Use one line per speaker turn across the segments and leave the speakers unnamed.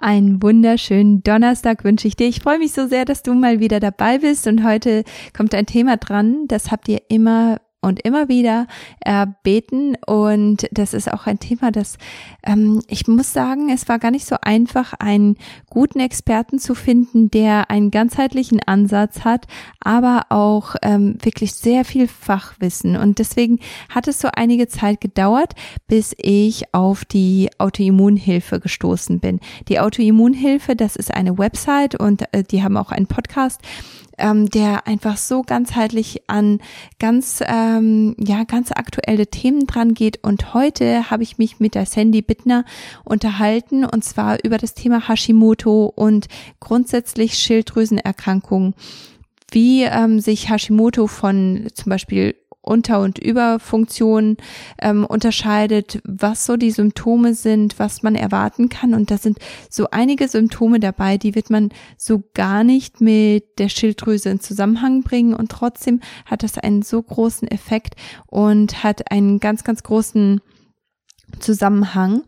Einen wunderschönen Donnerstag wünsche ich dir. Ich freue mich so sehr, dass du mal wieder dabei bist und heute kommt ein Thema dran, das habt ihr immer und immer wieder erbeten. Und das ist auch ein Thema, das ähm, ich muss sagen, es war gar nicht so einfach, einen guten Experten zu finden, der einen ganzheitlichen Ansatz hat, aber auch ähm, wirklich sehr viel Fachwissen. Und deswegen hat es so einige Zeit gedauert, bis ich auf die Autoimmunhilfe gestoßen bin. Die Autoimmunhilfe, das ist eine Website und äh, die haben auch einen Podcast ähm, der einfach so ganzheitlich an ganz, ähm, ja, ganz aktuelle Themen dran geht. Und heute habe ich mich mit der Sandy Bittner unterhalten und zwar über das Thema Hashimoto und grundsätzlich Schilddrüsenerkrankungen wie ähm, sich Hashimoto von zum Beispiel unter- und Überfunktion ähm, unterscheidet, was so die Symptome sind, was man erwarten kann. Und da sind so einige Symptome dabei, die wird man so gar nicht mit der Schilddrüse in Zusammenhang bringen. Und trotzdem hat das einen so großen Effekt und hat einen ganz, ganz großen Zusammenhang.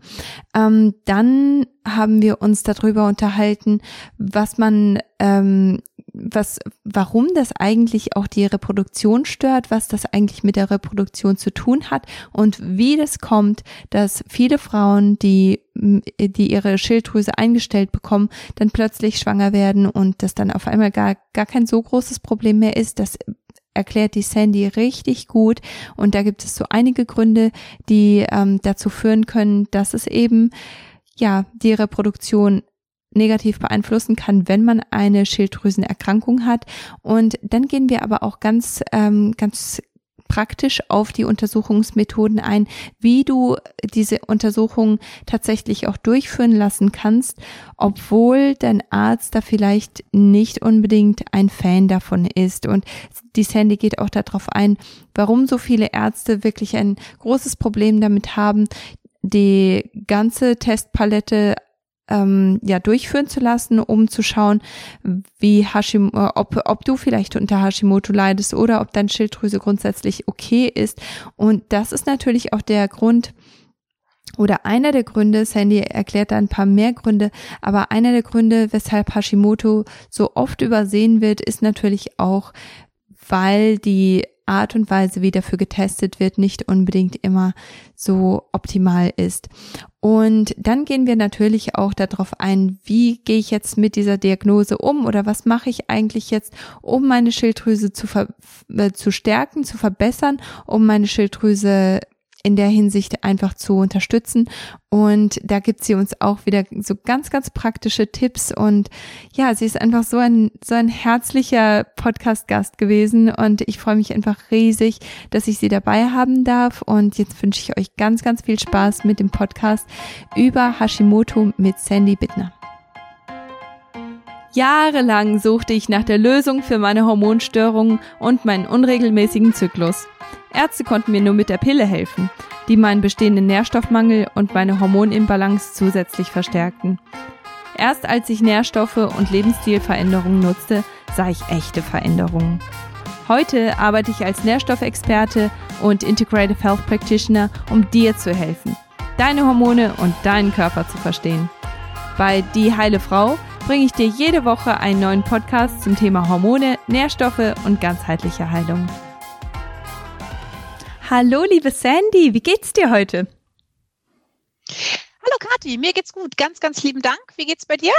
Ähm, dann haben wir uns darüber unterhalten, was man ähm, was, warum das eigentlich auch die Reproduktion stört, was das eigentlich mit der Reproduktion zu tun hat und wie das kommt, dass viele Frauen, die, die ihre Schilddrüse eingestellt bekommen, dann plötzlich schwanger werden und das dann auf einmal gar, gar kein so großes Problem mehr ist. Das erklärt die Sandy richtig gut und da gibt es so einige Gründe, die ähm, dazu führen können, dass es eben ja die Reproduktion negativ beeinflussen kann, wenn man eine Schilddrüsenerkrankung hat. Und dann gehen wir aber auch ganz, ähm, ganz praktisch auf die Untersuchungsmethoden ein, wie du diese Untersuchung tatsächlich auch durchführen lassen kannst, obwohl dein Arzt da vielleicht nicht unbedingt ein Fan davon ist. Und die Sandy geht auch darauf ein, warum so viele Ärzte wirklich ein großes Problem damit haben, die ganze Testpalette ähm, ja durchführen zu lassen, um zu schauen, wie Hashim, äh, ob, ob du vielleicht unter Hashimoto leidest oder ob deine Schilddrüse grundsätzlich okay ist. Und das ist natürlich auch der Grund, oder einer der Gründe, Sandy erklärt da ein paar mehr Gründe, aber einer der Gründe, weshalb Hashimoto so oft übersehen wird, ist natürlich auch, weil die Art und Weise, wie dafür getestet wird, nicht unbedingt immer so optimal ist. Und dann gehen wir natürlich auch darauf ein, wie gehe ich jetzt mit dieser Diagnose um oder was mache ich eigentlich jetzt, um meine Schilddrüse zu, äh, zu stärken, zu verbessern, um meine Schilddrüse in der Hinsicht einfach zu unterstützen. Und da gibt sie uns auch wieder so ganz, ganz praktische Tipps. Und ja, sie ist einfach so ein, so ein herzlicher Podcast-Gast gewesen. Und ich freue mich einfach riesig, dass ich sie dabei haben darf. Und jetzt wünsche ich euch ganz, ganz viel Spaß mit dem Podcast über Hashimoto mit Sandy Bittner. Jahrelang suchte ich nach der Lösung für meine Hormonstörungen und meinen unregelmäßigen Zyklus. Ärzte konnten mir nur mit der Pille helfen, die meinen bestehenden Nährstoffmangel und meine Hormonimbalance zusätzlich verstärkten. Erst als ich Nährstoffe und Lebensstilveränderungen nutzte, sah ich echte Veränderungen. Heute arbeite ich als Nährstoffexperte und Integrative Health Practitioner, um dir zu helfen, deine Hormone und deinen Körper zu verstehen. Bei Die Heile Frau bringe ich dir jede Woche einen neuen Podcast zum Thema Hormone, Nährstoffe und ganzheitliche Heilung. Hallo, liebe Sandy, wie geht's dir heute?
Hallo Kathi, mir geht's gut. Ganz, ganz lieben Dank. Wie geht's bei dir?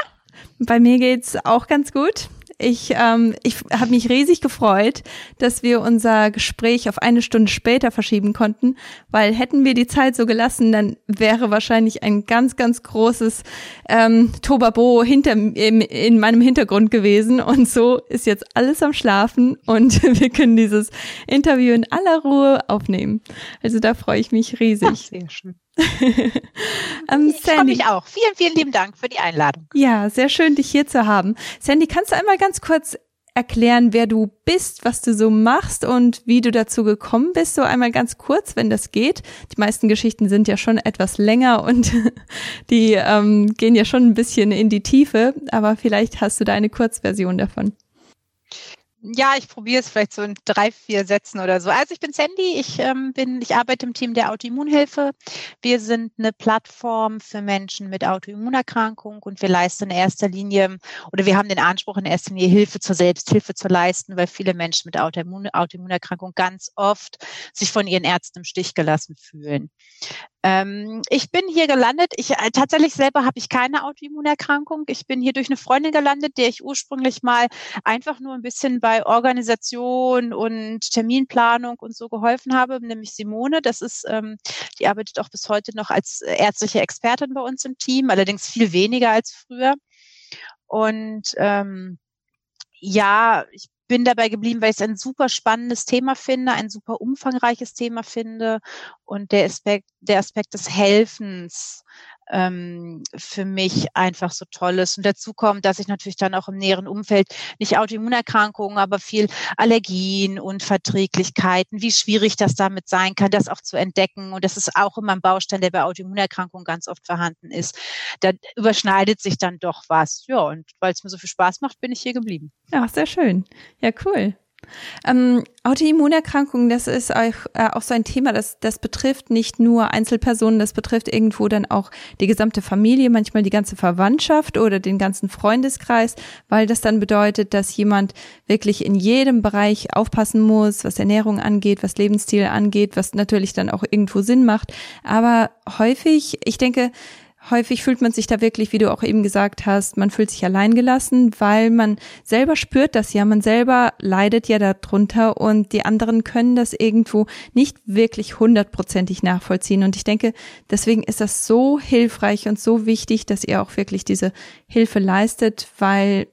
Bei mir geht's auch ganz gut. Ich, ähm, ich habe mich riesig gefreut, dass wir unser Gespräch auf eine Stunde später verschieben konnten, weil hätten wir die Zeit so gelassen, dann wäre wahrscheinlich ein ganz, ganz großes ähm, Tobabo hinter in, in meinem Hintergrund gewesen. Und so ist jetzt alles am Schlafen und wir können dieses Interview in aller Ruhe aufnehmen. Also da freue ich mich riesig. Ach,
sehr schön. ähm, ich freue mich auch. Vielen, vielen lieben Dank für die Einladung.
Ja, sehr schön, dich hier zu haben. Sandy, kannst du einmal ganz kurz erklären, wer du bist, was du so machst und wie du dazu gekommen bist? So einmal ganz kurz, wenn das geht. Die meisten Geschichten sind ja schon etwas länger und die ähm, gehen ja schon ein bisschen in die Tiefe, aber vielleicht hast du da eine Kurzversion davon.
Ja, ich probiere es vielleicht so in drei, vier Sätzen oder so. Also ich bin Sandy, ich ähm, bin, ich arbeite im Team der Autoimmunhilfe. Wir sind eine Plattform für Menschen mit Autoimmunerkrankung und wir leisten in erster Linie oder wir haben den Anspruch in erster Linie Hilfe zur Selbsthilfe zu leisten, weil viele Menschen mit Autoimmun Autoimmunerkrankung ganz oft sich von ihren Ärzten im Stich gelassen fühlen. Ähm, ich bin hier gelandet. Ich äh, tatsächlich selber habe ich keine Autoimmunerkrankung. Ich bin hier durch eine Freundin gelandet, der ich ursprünglich mal einfach nur ein bisschen bei Organisation und Terminplanung und so geholfen habe, nämlich Simone. Das ist, ähm, die arbeitet auch bis heute noch als ärztliche Expertin bei uns im Team, allerdings viel weniger als früher. Und ähm, ja, ich bin dabei geblieben, weil ich es ein super spannendes Thema finde, ein super umfangreiches Thema finde und der Aspekt, der Aspekt des Helfens ähm, für mich einfach so toll ist. Und dazu kommt, dass ich natürlich dann auch im näheren Umfeld nicht Autoimmunerkrankungen, aber viel Allergien und Verträglichkeiten, wie schwierig das damit sein kann, das auch zu entdecken. Und das ist auch immer ein Baustein, der bei Autoimmunerkrankungen ganz oft vorhanden ist. Da überschneidet sich dann doch was. Ja, und weil es mir so viel Spaß macht, bin ich hier geblieben.
Ja, sehr schön. Ja, cool. Ähm, Autoimmunerkrankungen, das ist auch, äh, auch so ein Thema, das, das betrifft nicht nur Einzelpersonen, das betrifft irgendwo dann auch die gesamte Familie, manchmal die ganze Verwandtschaft oder den ganzen Freundeskreis, weil das dann bedeutet, dass jemand wirklich in jedem Bereich aufpassen muss, was Ernährung angeht, was Lebensstil angeht, was natürlich dann auch irgendwo Sinn macht. Aber häufig, ich denke, häufig fühlt man sich da wirklich, wie du auch eben gesagt hast, man fühlt sich alleingelassen, weil man selber spürt das ja, man selber leidet ja darunter und die anderen können das irgendwo nicht wirklich hundertprozentig nachvollziehen. Und ich denke, deswegen ist das so hilfreich und so wichtig, dass ihr auch wirklich diese Hilfe leistet, weil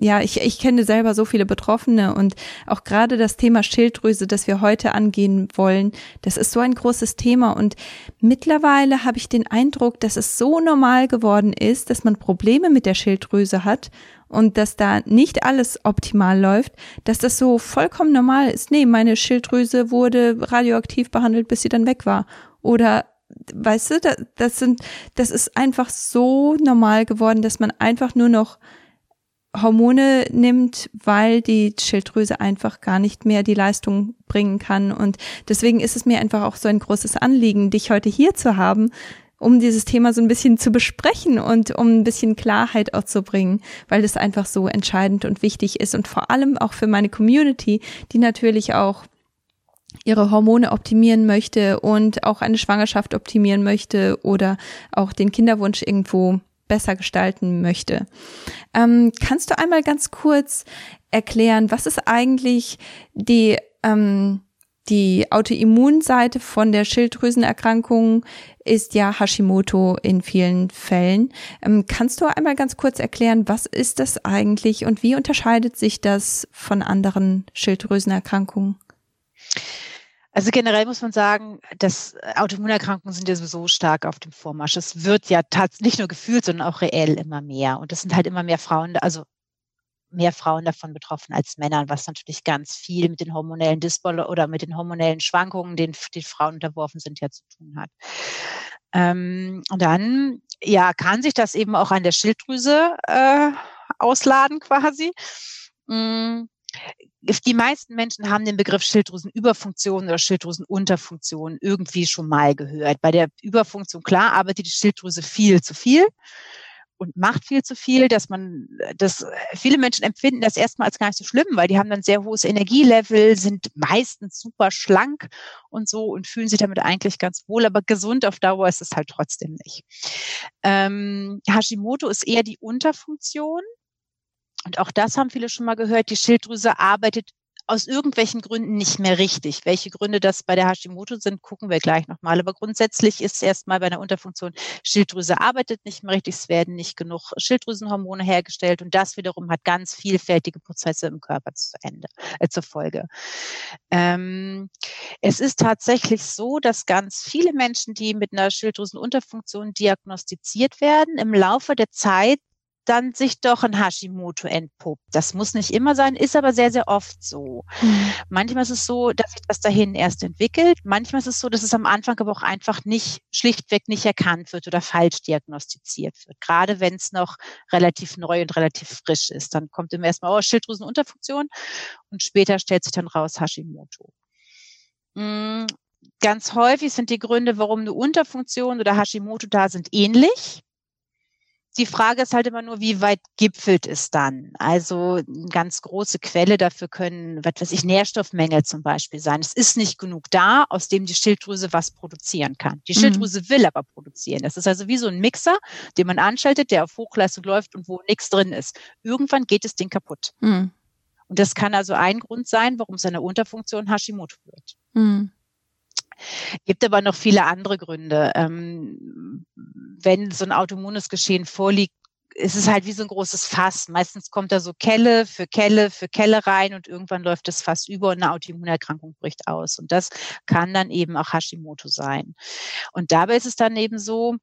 ja, ich, ich kenne selber so viele Betroffene und auch gerade das Thema Schilddrüse, das wir heute angehen wollen, das ist so ein großes Thema und mittlerweile habe ich den Eindruck, dass es so normal geworden ist, dass man Probleme mit der Schilddrüse hat und dass da nicht alles optimal läuft, dass das so vollkommen normal ist. Nee, meine Schilddrüse wurde radioaktiv behandelt, bis sie dann weg war. Oder weißt du, das sind, das ist einfach so normal geworden, dass man einfach nur noch Hormone nimmt, weil die Schilddrüse einfach gar nicht mehr die Leistung bringen kann. Und deswegen ist es mir einfach auch so ein großes Anliegen, dich heute hier zu haben, um dieses Thema so ein bisschen zu besprechen und um ein bisschen Klarheit auch zu bringen, weil das einfach so entscheidend und wichtig ist und vor allem auch für meine Community, die natürlich auch ihre Hormone optimieren möchte und auch eine Schwangerschaft optimieren möchte oder auch den Kinderwunsch irgendwo besser gestalten möchte. Ähm, kannst du einmal ganz kurz erklären, was ist eigentlich die, ähm, die Autoimmunseite von der Schilddrüsenerkrankung ist ja Hashimoto in vielen Fällen. Ähm, kannst du einmal ganz kurz erklären, was ist das eigentlich und wie unterscheidet sich das von anderen Schilddrüsenerkrankungen?
Also generell muss man sagen, dass Autoimmunerkrankungen sind ja sowieso stark auf dem Vormarsch. Es wird ja tatsächlich nicht nur gefühlt, sondern auch reell immer mehr. Und es sind halt immer mehr Frauen, also mehr Frauen davon betroffen als Männer, was natürlich ganz viel mit den hormonellen Dysbol oder mit den hormonellen Schwankungen, denen die Frauen unterworfen sind, ja zu tun hat. Ähm, und dann, ja, kann sich das eben auch an der Schilddrüse äh, ausladen quasi. Mm die meisten Menschen haben den Begriff Schilddrüsenüberfunktion oder Schilddrüsenunterfunktion irgendwie schon mal gehört. Bei der Überfunktion, klar, arbeitet die Schilddrüse viel zu viel und macht viel zu viel, dass man, dass viele Menschen empfinden das erstmal als gar nicht so schlimm, weil die haben dann sehr hohes Energielevel, sind meistens super schlank und so und fühlen sich damit eigentlich ganz wohl, aber gesund auf Dauer ist es halt trotzdem nicht. Ähm, Hashimoto ist eher die Unterfunktion und auch das haben viele schon mal gehört. Die Schilddrüse arbeitet aus irgendwelchen Gründen nicht mehr richtig. Welche Gründe das bei der Hashimoto sind, gucken wir gleich nochmal. Aber grundsätzlich ist erstmal bei einer Unterfunktion, Schilddrüse arbeitet nicht mehr richtig, es werden nicht genug Schilddrüsenhormone hergestellt und das wiederum hat ganz vielfältige Prozesse im Körper zu Ende, äh, zur Folge. Ähm, es ist tatsächlich so, dass ganz viele Menschen, die mit einer Schilddrüsenunterfunktion diagnostiziert werden, im Laufe der Zeit dann sich doch ein Hashimoto entpuppt. Das muss nicht immer sein, ist aber sehr, sehr oft so. Mhm. Manchmal ist es so, dass sich das dahin erst entwickelt. Manchmal ist es so, dass es am Anfang aber auch einfach nicht, schlichtweg nicht erkannt wird oder falsch diagnostiziert wird. Gerade wenn es noch relativ neu und relativ frisch ist. Dann kommt immer erstmal, oh, Schilddrüsenunterfunktion und später stellt sich dann raus Hashimoto. Mm, ganz häufig sind die Gründe, warum eine Unterfunktion oder Hashimoto da sind, ähnlich. Die Frage ist halt immer nur, wie weit gipfelt es dann? Also eine ganz große Quelle dafür können, was weiß ich, Nährstoffmängel zum Beispiel sein. Es ist nicht genug da, aus dem die Schilddrüse was produzieren kann. Die mhm. Schilddrüse mhm. will aber produzieren. Das ist also wie so ein Mixer, den man anschaltet, der auf Hochleistung läuft und wo nichts drin ist. Irgendwann geht das Ding kaputt. Mhm. Und das kann also ein Grund sein, warum es eine Unterfunktion Hashimoto wird. Mhm. Gibt aber noch viele andere Gründe. Ähm, wenn so ein autoimmunes Geschehen vorliegt, ist es halt wie so ein großes Fass. Meistens kommt da so Kelle für Kelle für Kelle rein und irgendwann läuft das Fass über und eine Autoimmunerkrankung bricht aus. Und das kann dann eben auch Hashimoto sein. Und dabei ist es dann eben so,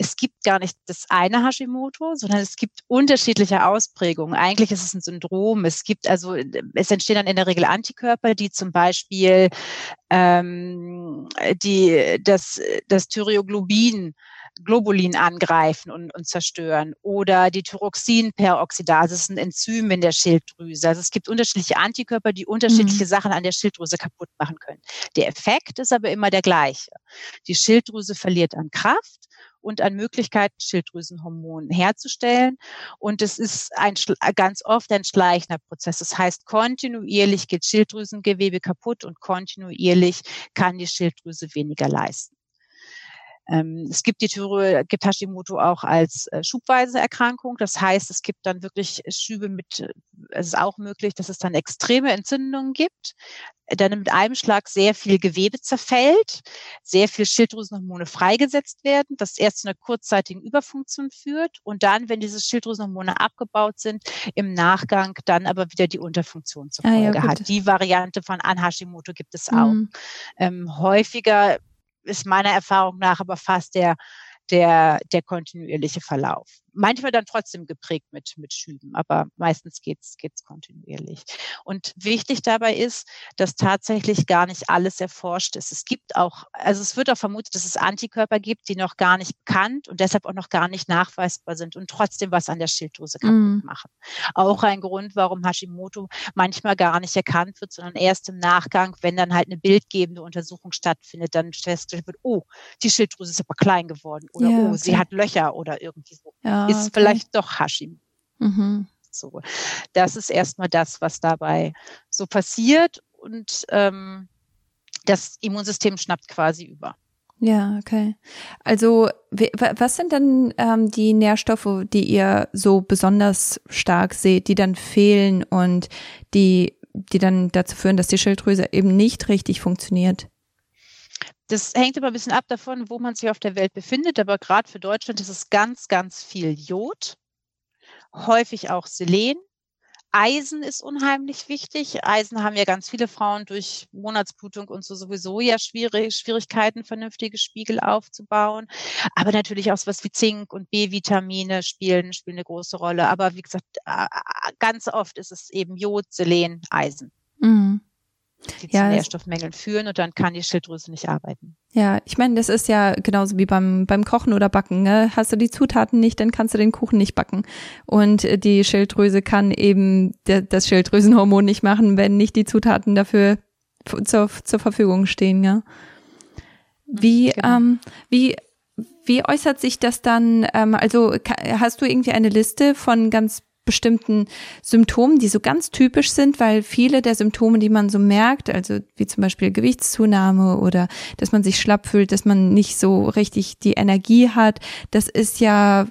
es gibt gar nicht das eine Hashimoto, sondern es gibt unterschiedliche Ausprägungen. Eigentlich ist es ein Syndrom. Es gibt also, es entstehen dann in der Regel Antikörper, die zum Beispiel ähm, die, das, das Thyroglobin Globulin angreifen und, und zerstören oder die Thyroxinperoxidase ist ein Enzym in der Schilddrüse. Also es gibt unterschiedliche Antikörper, die unterschiedliche mhm. Sachen an der Schilddrüse kaputt machen können. Der Effekt ist aber immer der gleiche. Die Schilddrüse verliert an Kraft und an Möglichkeiten, Schilddrüsenhormonen herzustellen. Und es ist ein, ganz oft ein schleichender Prozess. Das heißt, kontinuierlich geht Schilddrüsengewebe kaputt und kontinuierlich kann die Schilddrüse weniger leisten. Ähm, es gibt die Thyro, gibt Hashimoto auch als äh, schubweise Erkrankung. Das heißt, es gibt dann wirklich Schübe mit, äh, es ist auch möglich, dass es dann extreme Entzündungen gibt, dann mit einem Schlag sehr viel Gewebe zerfällt, sehr viel Schilddrüsenhormone freigesetzt werden, was erst zu einer kurzzeitigen Überfunktion führt und dann, wenn diese Schilddrüsenhormone abgebaut sind, im Nachgang dann aber wieder die Unterfunktion zur Folge ah, ja, hat. Die Variante von An Hashimoto gibt es auch. Mhm. Ähm, häufiger ist meiner Erfahrung nach aber fast der, der, der kontinuierliche Verlauf manchmal dann trotzdem geprägt mit, mit Schüben, aber meistens geht's geht's kontinuierlich. Und wichtig dabei ist, dass tatsächlich gar nicht alles erforscht ist. Es gibt auch, also es wird auch vermutet, dass es Antikörper gibt, die noch gar nicht bekannt und deshalb auch noch gar nicht nachweisbar sind und trotzdem was an der Schilddrüse kaputt mm. machen. Auch ein Grund, warum Hashimoto manchmal gar nicht erkannt wird, sondern erst im Nachgang, wenn dann halt eine bildgebende Untersuchung stattfindet, dann festgestellt wird, oh, die Schilddrüse ist aber klein geworden oder ja, oh, sie hat Löcher oder irgendwie so. Ja ist okay. vielleicht doch Hashim. Mhm. So, das ist erstmal das, was dabei so passiert und ähm, das Immunsystem schnappt quasi über.
Ja, okay. Also was sind dann ähm, die Nährstoffe, die ihr so besonders stark seht, die dann fehlen und die, die dann dazu führen, dass die Schilddrüse eben nicht richtig funktioniert?
Das hängt immer ein bisschen ab davon, wo man sich auf der Welt befindet, aber gerade für Deutschland ist es ganz, ganz viel Jod, häufig auch Selen. Eisen ist unheimlich wichtig. Eisen haben ja ganz viele Frauen durch Monatsblutung und so sowieso ja schwierig, Schwierigkeiten, vernünftige Spiegel aufzubauen. Aber natürlich auch was wie Zink und B-Vitamine spielen, spielen eine große Rolle. Aber wie gesagt, ganz oft ist es eben Jod, Selen, Eisen. Mhm die ja, zu Nährstoffmängeln führen und dann kann die Schilddrüse nicht arbeiten.
Ja, ich meine, das ist ja genauso wie beim, beim Kochen oder Backen. Ne? Hast du die Zutaten nicht, dann kannst du den Kuchen nicht backen. Und die Schilddrüse kann eben das Schilddrüsenhormon nicht machen, wenn nicht die Zutaten dafür zur, zur Verfügung stehen. Ja? Wie, genau. ähm, wie wie äußert sich das dann? Ähm, also hast du irgendwie eine Liste von ganz bestimmten Symptomen, die so ganz typisch sind, weil viele der Symptome, die man so merkt, also wie zum Beispiel Gewichtszunahme oder dass man sich schlapp fühlt, dass man nicht so richtig die Energie hat, das ist ja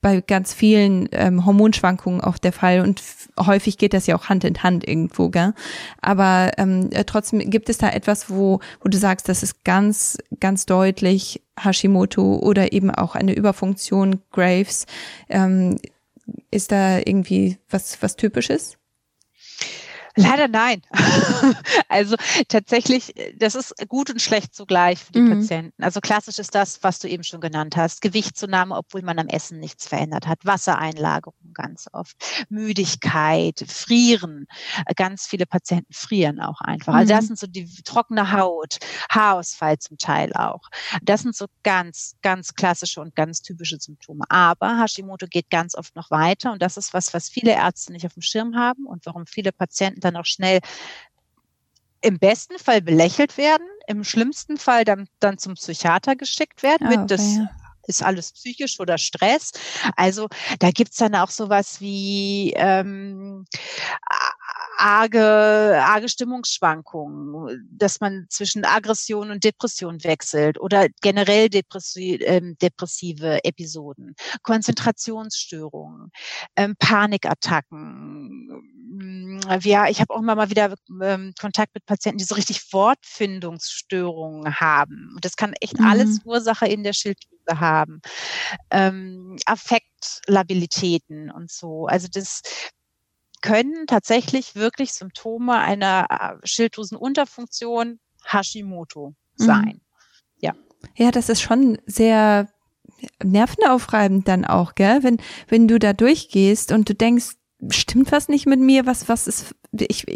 bei ganz vielen ähm, Hormonschwankungen auch der Fall und häufig geht das ja auch Hand in Hand irgendwo, gell? Aber ähm, äh, trotzdem gibt es da etwas, wo wo du sagst, das ist ganz ganz deutlich Hashimoto oder eben auch eine Überfunktion Graves. Ähm, ist da irgendwie was, was Typisches?
Leider nein. also tatsächlich, das ist gut und schlecht zugleich für die mhm. Patienten. Also klassisch ist das, was du eben schon genannt hast. Gewichtszunahme, obwohl man am Essen nichts verändert hat. Wassereinlagerung ganz oft. Müdigkeit, Frieren. Ganz viele Patienten frieren auch einfach. Also das mhm. sind so die trockene Haut, Haarausfall zum Teil auch. Das sind so ganz, ganz klassische und ganz typische Symptome. Aber Hashimoto geht ganz oft noch weiter und das ist was, was viele Ärzte nicht auf dem Schirm haben und warum viele Patienten dann auch schnell im besten Fall belächelt werden, im schlimmsten Fall dann, dann zum Psychiater geschickt werden oh, mit, okay, das ist alles psychisch oder Stress. Also da gibt's dann auch sowas wie ähm, arge, arge Stimmungsschwankungen, dass man zwischen Aggression und Depression wechselt oder generell depressi äh, depressive Episoden, Konzentrationsstörungen, ähm, Panikattacken. Mm, ja, ich habe auch immer mal wieder ähm, Kontakt mit Patienten, die so richtig Wortfindungsstörungen haben. Und das kann echt mhm. alles Ursache in der Schilddrüse haben. Ähm, Affektlabilitäten und so. Also das, können tatsächlich wirklich Symptome einer äh, Schilddrüsenunterfunktion Hashimoto mhm. sein. Mhm. Ja.
Ja, das ist schon sehr nervenaufreibend dann auch, gell? Wenn, wenn du da durchgehst und du denkst, stimmt was nicht mit mir? Was, was ist, ich,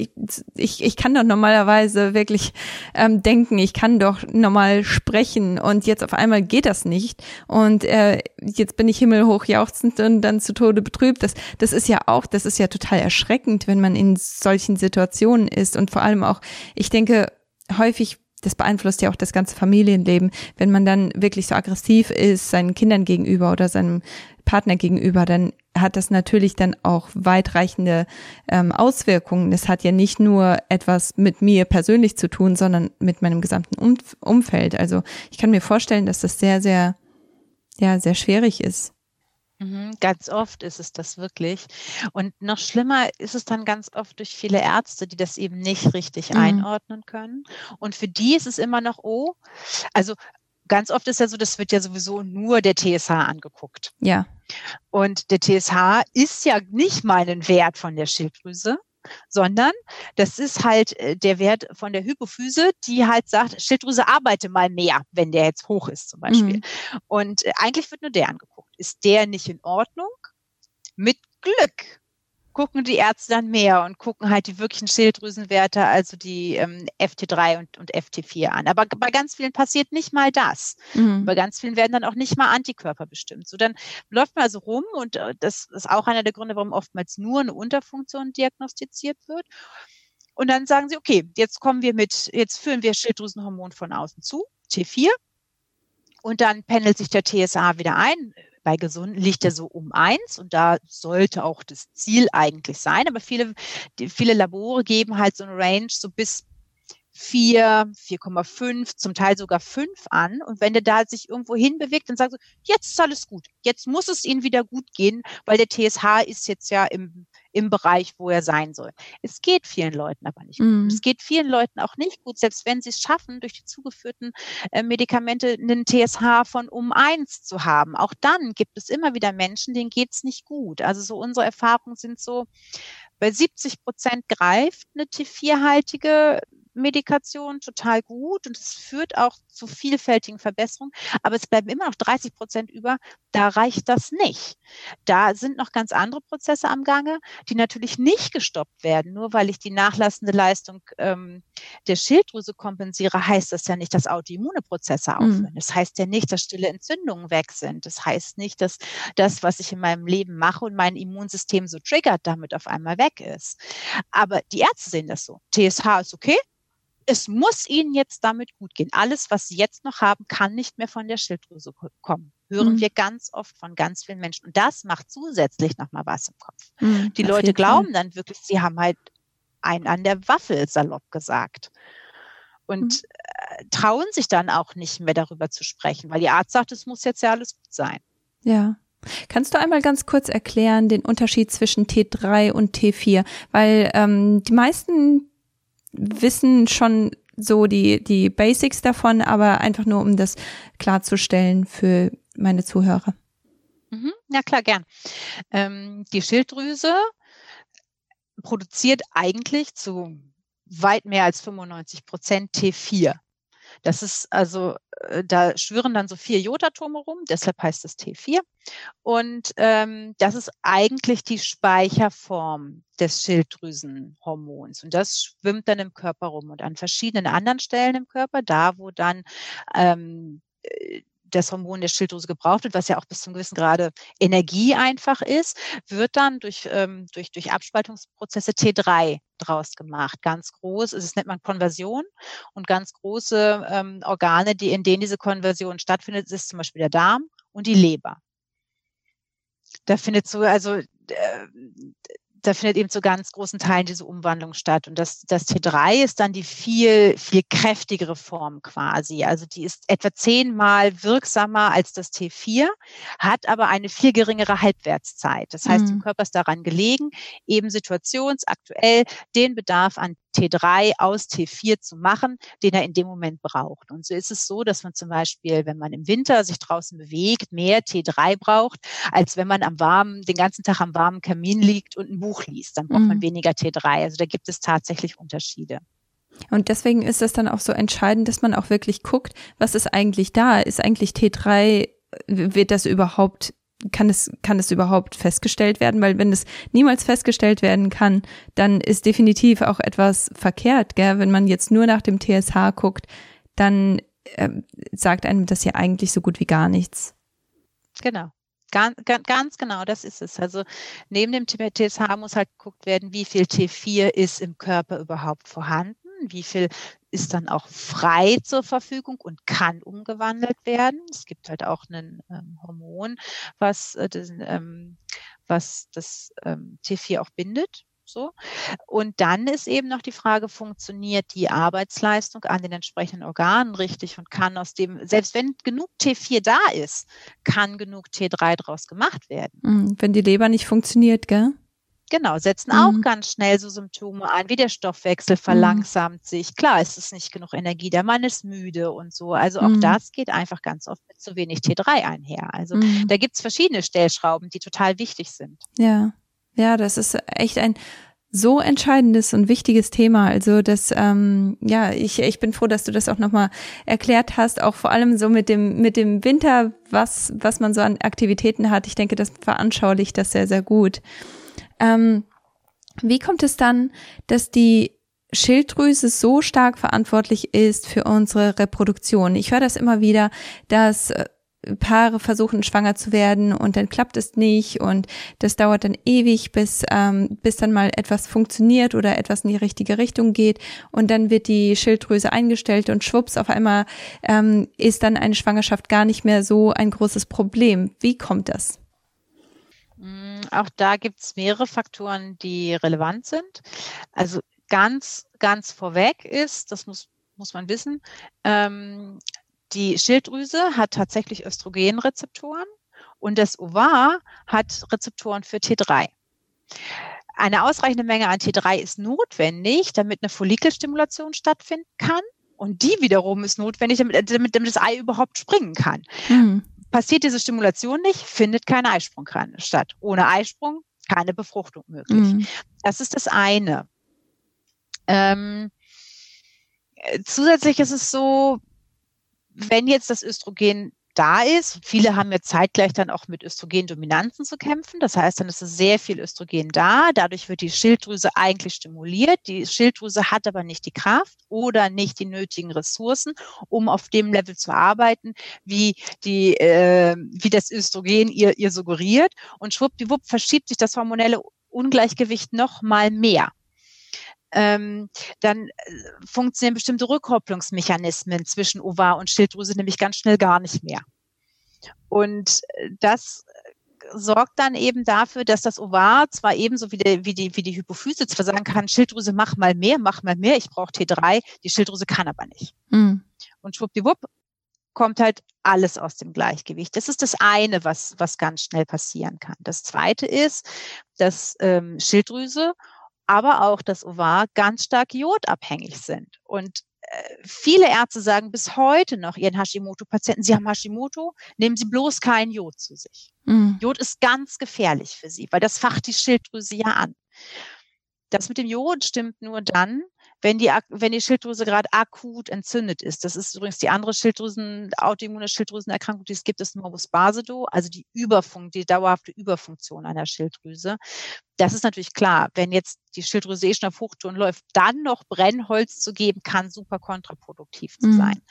ich, ich kann doch normalerweise wirklich ähm, denken, ich kann doch normal sprechen. Und jetzt auf einmal geht das nicht. Und äh, jetzt bin ich himmelhoch jauchzend und dann zu Tode betrübt. Das, das ist ja auch, das ist ja total erschreckend, wenn man in solchen Situationen ist. Und vor allem auch, ich denke, häufig das beeinflusst ja auch das ganze Familienleben, wenn man dann wirklich so aggressiv ist seinen Kindern gegenüber oder seinem Partner gegenüber, dann hat das natürlich dann auch weitreichende ähm, Auswirkungen. Es hat ja nicht nur etwas mit mir persönlich zu tun, sondern mit meinem gesamten um Umfeld. Also ich kann mir vorstellen, dass das sehr, sehr, ja, sehr schwierig ist.
Mhm, ganz oft ist es das wirklich. Und noch schlimmer ist es dann ganz oft durch viele Ärzte, die das eben nicht richtig mhm. einordnen können. Und für die ist es immer noch, oh, also ganz oft ist ja so, das wird ja sowieso nur der TSH angeguckt.
Ja.
Und der TSH ist ja nicht mal ein Wert von der Schilddrüse, sondern das ist halt äh, der Wert von der Hypophyse, die halt sagt, Schilddrüse arbeite mal mehr, wenn der jetzt hoch ist zum Beispiel. Mhm. Und äh, eigentlich wird nur der angeguckt. Ist der nicht in Ordnung? Mit Glück gucken die Ärzte dann mehr und gucken halt die wirklichen Schilddrüsenwerte, also die ähm, FT3 und, und FT4 an. Aber bei ganz vielen passiert nicht mal das. Mhm. Bei ganz vielen werden dann auch nicht mal Antikörper bestimmt. So, dann läuft man also rum und äh, das ist auch einer der Gründe, warum oftmals nur eine Unterfunktion diagnostiziert wird. Und dann sagen sie, okay, jetzt kommen wir mit, jetzt führen wir Schilddrüsenhormon von außen zu, T4. Und dann pendelt sich der TSA wieder ein, bei Gesunden liegt er so um eins und da sollte auch das Ziel eigentlich sein. Aber viele, viele Labore geben halt so eine Range so bis 4, 4,5, zum Teil sogar 5 an. Und wenn der da sich irgendwo hinbewegt, dann sagst du, jetzt ist alles gut. Jetzt muss es ihnen wieder gut gehen, weil der TSH ist jetzt ja im, im Bereich, wo er sein soll. Es geht vielen Leuten aber nicht mm. gut. Es geht vielen Leuten auch nicht gut, selbst wenn sie es schaffen, durch die zugeführten äh, Medikamente einen TSH von um eins zu haben. Auch dann gibt es immer wieder Menschen, denen geht es nicht gut. Also so unsere Erfahrungen sind so, bei 70 Prozent greift eine T4-haltige Medikation total gut und es führt auch zu vielfältigen Verbesserungen, aber es bleiben immer noch 30 Prozent über, da reicht das nicht. Da sind noch ganz andere Prozesse am Gange, die natürlich nicht gestoppt werden. Nur weil ich die nachlassende Leistung ähm, der Schilddrüse kompensiere, heißt das ja nicht, dass autoimmune Prozesse mhm. aufhören. Mhm. Das heißt ja nicht, dass stille Entzündungen weg sind. Das heißt nicht, dass das, was ich in meinem Leben mache und mein Immunsystem so triggert, damit auf einmal weg ist. Aber die Ärzte sehen das so. TSH ist okay, es muss ihnen jetzt damit gut gehen. Alles, was sie jetzt noch haben, kann nicht mehr von der Schilddrüse kommen. Hören mhm. wir ganz oft von ganz vielen Menschen. Und das macht zusätzlich nochmal was im Kopf. Mhm, Die Leute glauben Fall. dann wirklich, sie haben halt einen an der Waffel, salopp gesagt. Und mhm. äh, trauen sich dann auch nicht mehr darüber zu sprechen, weil ihr Arzt sagt, es muss jetzt ja alles gut sein.
Ja. Kannst du einmal ganz kurz erklären den Unterschied zwischen T3 und T4? Weil ähm, die meisten wissen schon so die, die Basics davon, aber einfach nur, um das klarzustellen für meine Zuhörer.
Mhm. Ja, klar, gern. Ähm, die Schilddrüse produziert eigentlich zu weit mehr als 95 Prozent T4. Das ist also, äh, da schwirren dann so vier Jodatome rum, deshalb heißt es T4. Und ähm, das ist eigentlich die Speicherform des Schilddrüsenhormons. Und das schwimmt dann im Körper rum. Und an verschiedenen anderen Stellen im Körper, da wo dann ähm, äh, das Hormon der Schilddrüse gebraucht wird, was ja auch bis zum gewissen Grade Energie einfach ist, wird dann durch, ähm, durch, durch Abspaltungsprozesse T3 draus gemacht. Ganz groß, das nennt man Konversion und ganz große ähm, Organe, die, in denen diese Konversion stattfindet, ist zum Beispiel der Darm und die Leber. Da findet so, also äh, da findet eben zu ganz großen Teilen diese Umwandlung statt. Und das, das T3 ist dann die viel, viel kräftigere Form quasi. Also die ist etwa zehnmal wirksamer als das T4, hat aber eine viel geringere Halbwertszeit. Das heißt, mhm. dem Körper ist daran gelegen, eben situationsaktuell den Bedarf an T3 aus T4 zu machen, den er in dem Moment braucht. Und so ist es so, dass man zum Beispiel, wenn man im Winter sich draußen bewegt, mehr T3 braucht, als wenn man am warmen, den ganzen Tag am warmen Kamin liegt und ein Buch liest. Dann braucht mhm. man weniger T3. Also da gibt es tatsächlich Unterschiede.
Und deswegen ist es dann auch so entscheidend, dass man auch wirklich guckt, was ist eigentlich da? Ist eigentlich T3, wird das überhaupt kann es, kann es überhaupt festgestellt werden? Weil wenn es niemals festgestellt werden kann, dann ist definitiv auch etwas verkehrt, gell? Wenn man jetzt nur nach dem TSH guckt, dann äh, sagt einem das ja eigentlich so gut wie gar nichts.
Genau. Ganz, ganz genau, das ist es. Also neben dem TSH muss halt geguckt werden, wie viel T4 ist im Körper überhaupt vorhanden wie viel ist dann auch frei zur Verfügung und kann umgewandelt werden. Es gibt halt auch ein ähm, Hormon, was, äh, das, ähm, was das ähm, T4 auch bindet. So. Und dann ist eben noch die Frage, funktioniert die Arbeitsleistung an den entsprechenden Organen richtig und kann aus dem, selbst wenn genug T4 da ist, kann genug T3 draus gemacht werden.
Hm, wenn die Leber nicht funktioniert, gell?
Genau, setzen mhm. auch ganz schnell so Symptome ein, wie der Stoffwechsel mhm. verlangsamt mhm. sich. Klar, es ist nicht genug Energie, der Mann ist müde und so. Also auch mhm. das geht einfach ganz oft mit zu wenig T3 einher. Also mhm. da gibt's verschiedene Stellschrauben, die total wichtig sind.
Ja, ja, das ist echt ein so entscheidendes und wichtiges Thema. Also das, ähm, ja, ich, ich bin froh, dass du das auch nochmal erklärt hast, auch vor allem so mit dem, mit dem Winter, was, was man so an Aktivitäten hat. Ich denke, das veranschaulicht das sehr, sehr gut. Ähm, wie kommt es dann, dass die Schilddrüse so stark verantwortlich ist für unsere Reproduktion? Ich höre das immer wieder, dass äh, Paare versuchen schwanger zu werden und dann klappt es nicht und das dauert dann ewig, bis, ähm, bis dann mal etwas funktioniert oder etwas in die richtige Richtung geht und dann wird die Schilddrüse eingestellt und schwupps, auf einmal ähm, ist dann eine Schwangerschaft gar nicht mehr so ein großes Problem. Wie kommt das?
Auch da gibt es mehrere Faktoren, die relevant sind. Also ganz, ganz vorweg ist, das muss, muss man wissen, ähm, die Schilddrüse hat tatsächlich Östrogenrezeptoren und das Ovar hat Rezeptoren für T3. Eine ausreichende Menge an T3 ist notwendig, damit eine Follikelstimulation stattfinden kann. Und die wiederum ist notwendig, damit, damit, damit das Ei überhaupt springen kann. Mhm. Passiert diese Stimulation nicht, findet kein Eisprung statt. Ohne Eisprung keine Befruchtung möglich. Mhm. Das ist das eine. Ähm, zusätzlich ist es so, wenn jetzt das Östrogen da ist. Viele haben ja zeitgleich dann auch mit Östrogendominanzen zu kämpfen. Das heißt, dann ist es sehr viel Östrogen da. Dadurch wird die Schilddrüse eigentlich stimuliert. Die Schilddrüse hat aber nicht die Kraft oder nicht die nötigen Ressourcen, um auf dem Level zu arbeiten, wie die, äh, wie das Östrogen ihr, ihr suggeriert. Und schwuppdiwupp verschiebt sich das hormonelle Ungleichgewicht noch mal mehr ähm, dann äh, funktionieren bestimmte Rückkopplungsmechanismen zwischen Ovar und Schilddrüse nämlich ganz schnell gar nicht mehr. Und äh, das sorgt dann eben dafür, dass das Ovar zwar ebenso wie die, wie die, wie die Hypophyse zwar sagen kann, Schilddrüse mach mal mehr, mach mal mehr, ich brauche T3, die Schilddrüse kann aber nicht. Mhm. Und schwuppdiwupp kommt halt alles aus dem Gleichgewicht. Das ist das eine, was, was ganz schnell passieren kann. Das zweite ist, dass ähm, Schilddrüse aber auch das Ovar ganz stark jodabhängig sind. Und äh, viele Ärzte sagen bis heute noch ihren Hashimoto-Patienten, sie haben Hashimoto, nehmen sie bloß kein Jod zu sich. Mhm. Jod ist ganz gefährlich für sie, weil das facht die Schilddrüse ja an. Das mit dem Jod stimmt nur dann, wenn die, wenn die Schilddrüse gerade akut entzündet ist. Das ist übrigens die andere Schilddrüsen, autoimmune Schilddrüsenerkrankung, die es gibt, ist Morbus Basedow, also die Überfunk, die dauerhafte Überfunktion einer Schilddrüse. Das ist natürlich klar, wenn jetzt die Schilddrüse eh schon auf Hochtouren läuft, dann noch Brennholz zu geben, kann super kontraproduktiv mhm. sein.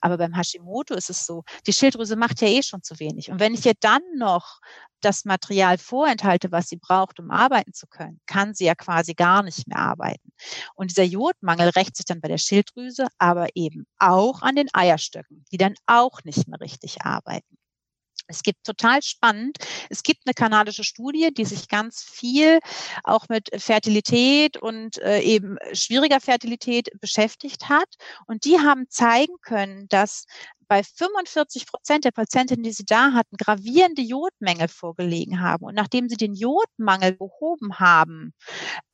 Aber beim Hashimoto ist es so, die Schilddrüse macht ja eh schon zu wenig. Und wenn ich ihr dann noch das Material vorenthalte, was sie braucht, um arbeiten zu können, kann sie ja quasi gar nicht mehr arbeiten. Und dieser Jodmangel rächt sich dann bei der Schilddrüse, aber eben auch an den Eierstöcken, die dann auch nicht mehr richtig arbeiten. Es gibt total spannend. Es gibt eine kanadische Studie, die sich ganz viel auch mit Fertilität und äh, eben schwieriger Fertilität beschäftigt hat. Und die haben zeigen können, dass bei 45 Prozent der Patientinnen, die sie da hatten, gravierende Jodmängel vorgelegen haben. Und nachdem sie den Jodmangel behoben haben,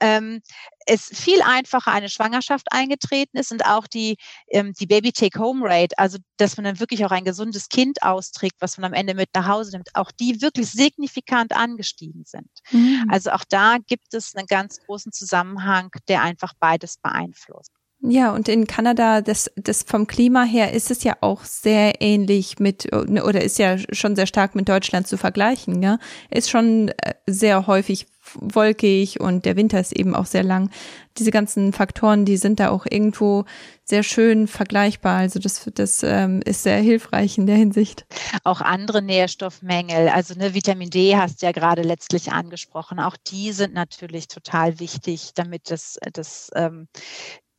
ähm, es viel einfacher eine Schwangerschaft eingetreten ist und auch die, ähm, die Baby-Take-Home-Rate, also dass man dann wirklich auch ein gesundes Kind austrägt, was man am Ende mit nach Hause nimmt, auch die wirklich signifikant angestiegen sind. Mhm. Also auch da gibt es einen ganz großen Zusammenhang, der einfach beides beeinflusst.
Ja, und in Kanada, das, das vom Klima her ist es ja auch sehr ähnlich mit, oder ist ja schon sehr stark mit Deutschland zu vergleichen, ja. Ist schon äh, sehr häufig wolkig und der Winter ist eben auch sehr lang. Diese ganzen Faktoren, die sind da auch irgendwo sehr schön vergleichbar. Also das, das ähm, ist sehr hilfreich in der Hinsicht.
Auch andere Nährstoffmängel, also ne, Vitamin D hast du ja gerade letztlich angesprochen. Auch die sind natürlich total wichtig, damit das, das ähm,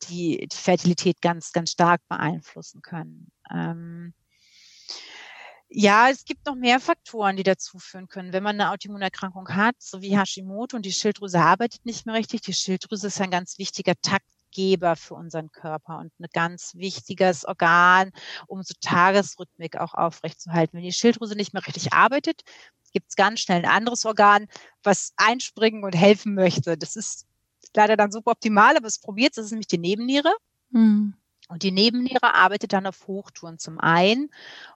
die, die Fertilität ganz, ganz stark beeinflussen können. Ähm, ja, es gibt noch mehr Faktoren, die dazu führen können. Wenn man eine Autoimmunerkrankung hat, so wie Hashimoto und die Schilddrüse arbeitet nicht mehr richtig, die Schilddrüse ist ein ganz wichtiger Taktgeber für unseren Körper und ein ganz wichtiges Organ, um so Tagesrhythmik auch aufrechtzuerhalten. Wenn die Schilddrüse nicht mehr richtig arbeitet, gibt es ganz schnell ein anderes Organ, was einspringen und helfen möchte. Das ist leider dann super optimal, aber es probiert, das ist nämlich die Nebenniere. Mhm. Und die Nebenniere arbeitet dann auf Hochtouren zum einen,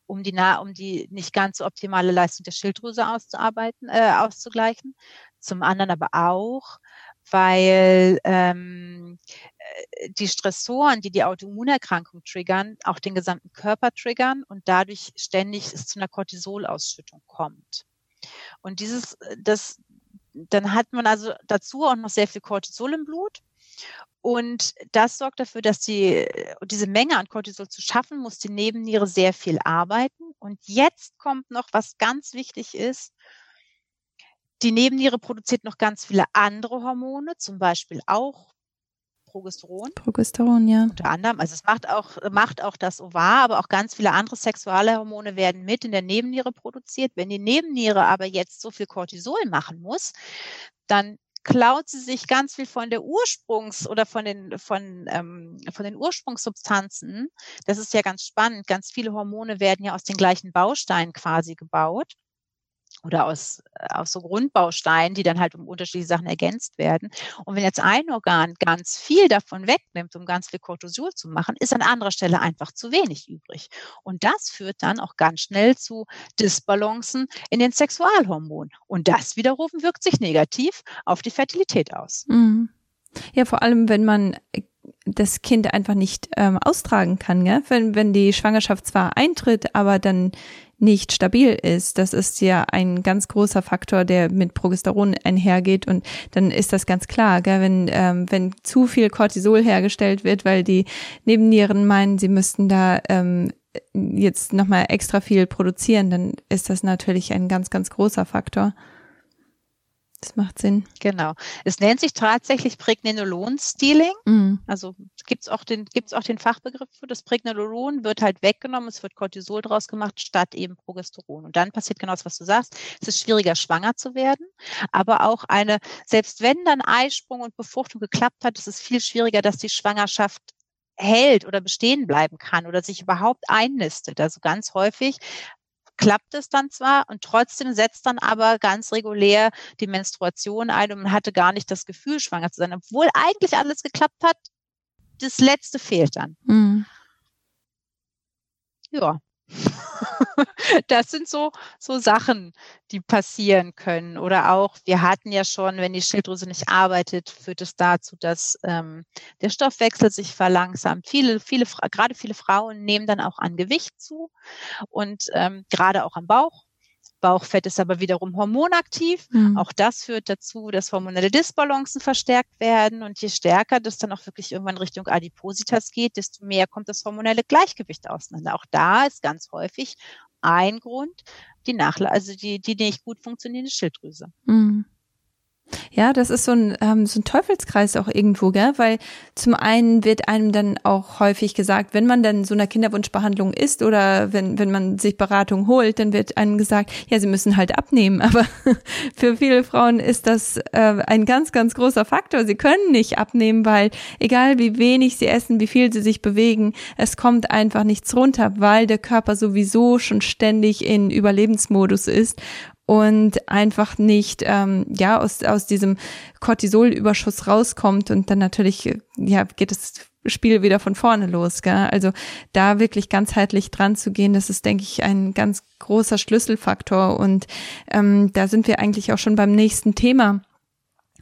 um die, um die nicht ganz so optimale Leistung der Schilddrüse auszuarbeiten, äh, auszugleichen. Zum anderen aber auch, weil ähm, äh, die Stressoren, die die Autoimmunerkrankung triggern, auch den gesamten Körper triggern und dadurch ständig es zu einer Cortisolausschüttung kommt. Und dieses, das, dann hat man also dazu auch noch sehr viel Cortisol im Blut. Und das sorgt dafür, dass die, diese Menge an Cortisol zu schaffen, muss die Nebenniere sehr viel arbeiten. Und jetzt kommt noch, was ganz wichtig ist. Die Nebenniere produziert noch ganz viele andere Hormone, zum Beispiel auch Progesteron.
Progesteron, ja.
Unter anderem. Also es macht auch, macht auch das Ovar, aber auch ganz viele andere sexuelle Hormone werden mit in der Nebenniere produziert. Wenn die Nebenniere aber jetzt so viel Cortisol machen muss, dann klaut sie sich ganz viel von der Ursprungs- oder von den, von, ähm, von den Ursprungssubstanzen. Das ist ja ganz spannend. Ganz viele Hormone werden ja aus den gleichen Bausteinen quasi gebaut oder aus, äh, aus so Grundbausteinen, die dann halt um unterschiedliche Sachen ergänzt werden. Und wenn jetzt ein Organ ganz viel davon wegnimmt, um ganz viel Cortisol zu machen, ist an anderer Stelle einfach zu wenig übrig. Und das führt dann auch ganz schnell zu Disbalancen in den Sexualhormonen. Und das wiederum wirkt sich negativ auf die Fertilität aus. Mhm.
Ja, vor allem, wenn man das Kind einfach nicht ähm, austragen kann, gell? Wenn, wenn die Schwangerschaft zwar eintritt, aber dann nicht stabil ist. Das ist ja ein ganz großer Faktor, der mit Progesteron einhergeht und dann ist das ganz klar, gell? wenn ähm, wenn zu viel Cortisol hergestellt wird, weil die Nebennieren meinen, sie müssten da ähm, jetzt nochmal extra viel produzieren, dann ist das natürlich ein ganz ganz großer Faktor. Das macht Sinn.
Genau. Es nennt sich tatsächlich Pregnenolon-Stealing. Mhm. Also gibt es auch, den, gibt's auch den Fachbegriff für das Pregnenolon, wird halt weggenommen, es wird Cortisol draus gemacht, statt eben Progesteron. Und dann passiert genau das, was du sagst. Es ist schwieriger, schwanger zu werden, aber auch eine, selbst wenn dann Eisprung und Befruchtung geklappt hat, ist es viel schwieriger, dass die Schwangerschaft hält oder bestehen bleiben kann oder sich überhaupt einnistet. Also ganz häufig klappt es dann zwar und trotzdem setzt dann aber ganz regulär die Menstruation ein und man hatte gar nicht das Gefühl, schwanger zu sein, obwohl eigentlich alles geklappt hat. Das Letzte fehlt dann. Mhm. Ja. das sind so, so Sachen, die passieren können. Oder auch, wir hatten ja schon, wenn die Schilddrüse nicht arbeitet, führt es dazu, dass ähm, der Stoffwechsel sich verlangsamt. Viele, viele, gerade viele Frauen nehmen dann auch an Gewicht zu und ähm, gerade auch am Bauch. Bauchfett ist aber wiederum hormonaktiv. Mhm. Auch das führt dazu, dass hormonelle Disbalancen verstärkt werden. Und je stärker das dann auch wirklich irgendwann Richtung Adipositas geht, desto mehr kommt das hormonelle Gleichgewicht auseinander. Auch da ist ganz häufig ein Grund die Nachla also die, die nicht gut funktionierende Schilddrüse. Mhm.
Ja, das ist so ein, ähm, so ein Teufelskreis auch irgendwo, gell? Weil zum einen wird einem dann auch häufig gesagt, wenn man dann so einer Kinderwunschbehandlung ist oder wenn, wenn man sich Beratung holt, dann wird einem gesagt, ja, sie müssen halt abnehmen. Aber für viele Frauen ist das äh, ein ganz, ganz großer Faktor. Sie können nicht abnehmen, weil egal wie wenig sie essen, wie viel sie sich bewegen, es kommt einfach nichts runter, weil der Körper sowieso schon ständig in Überlebensmodus ist und einfach nicht ähm, ja aus aus diesem Cortisolüberschuss rauskommt und dann natürlich ja geht das Spiel wieder von vorne los. Gell? Also da wirklich ganzheitlich dran zu gehen, das ist, denke ich, ein ganz großer Schlüsselfaktor. Und ähm, da sind wir eigentlich auch schon beim nächsten Thema.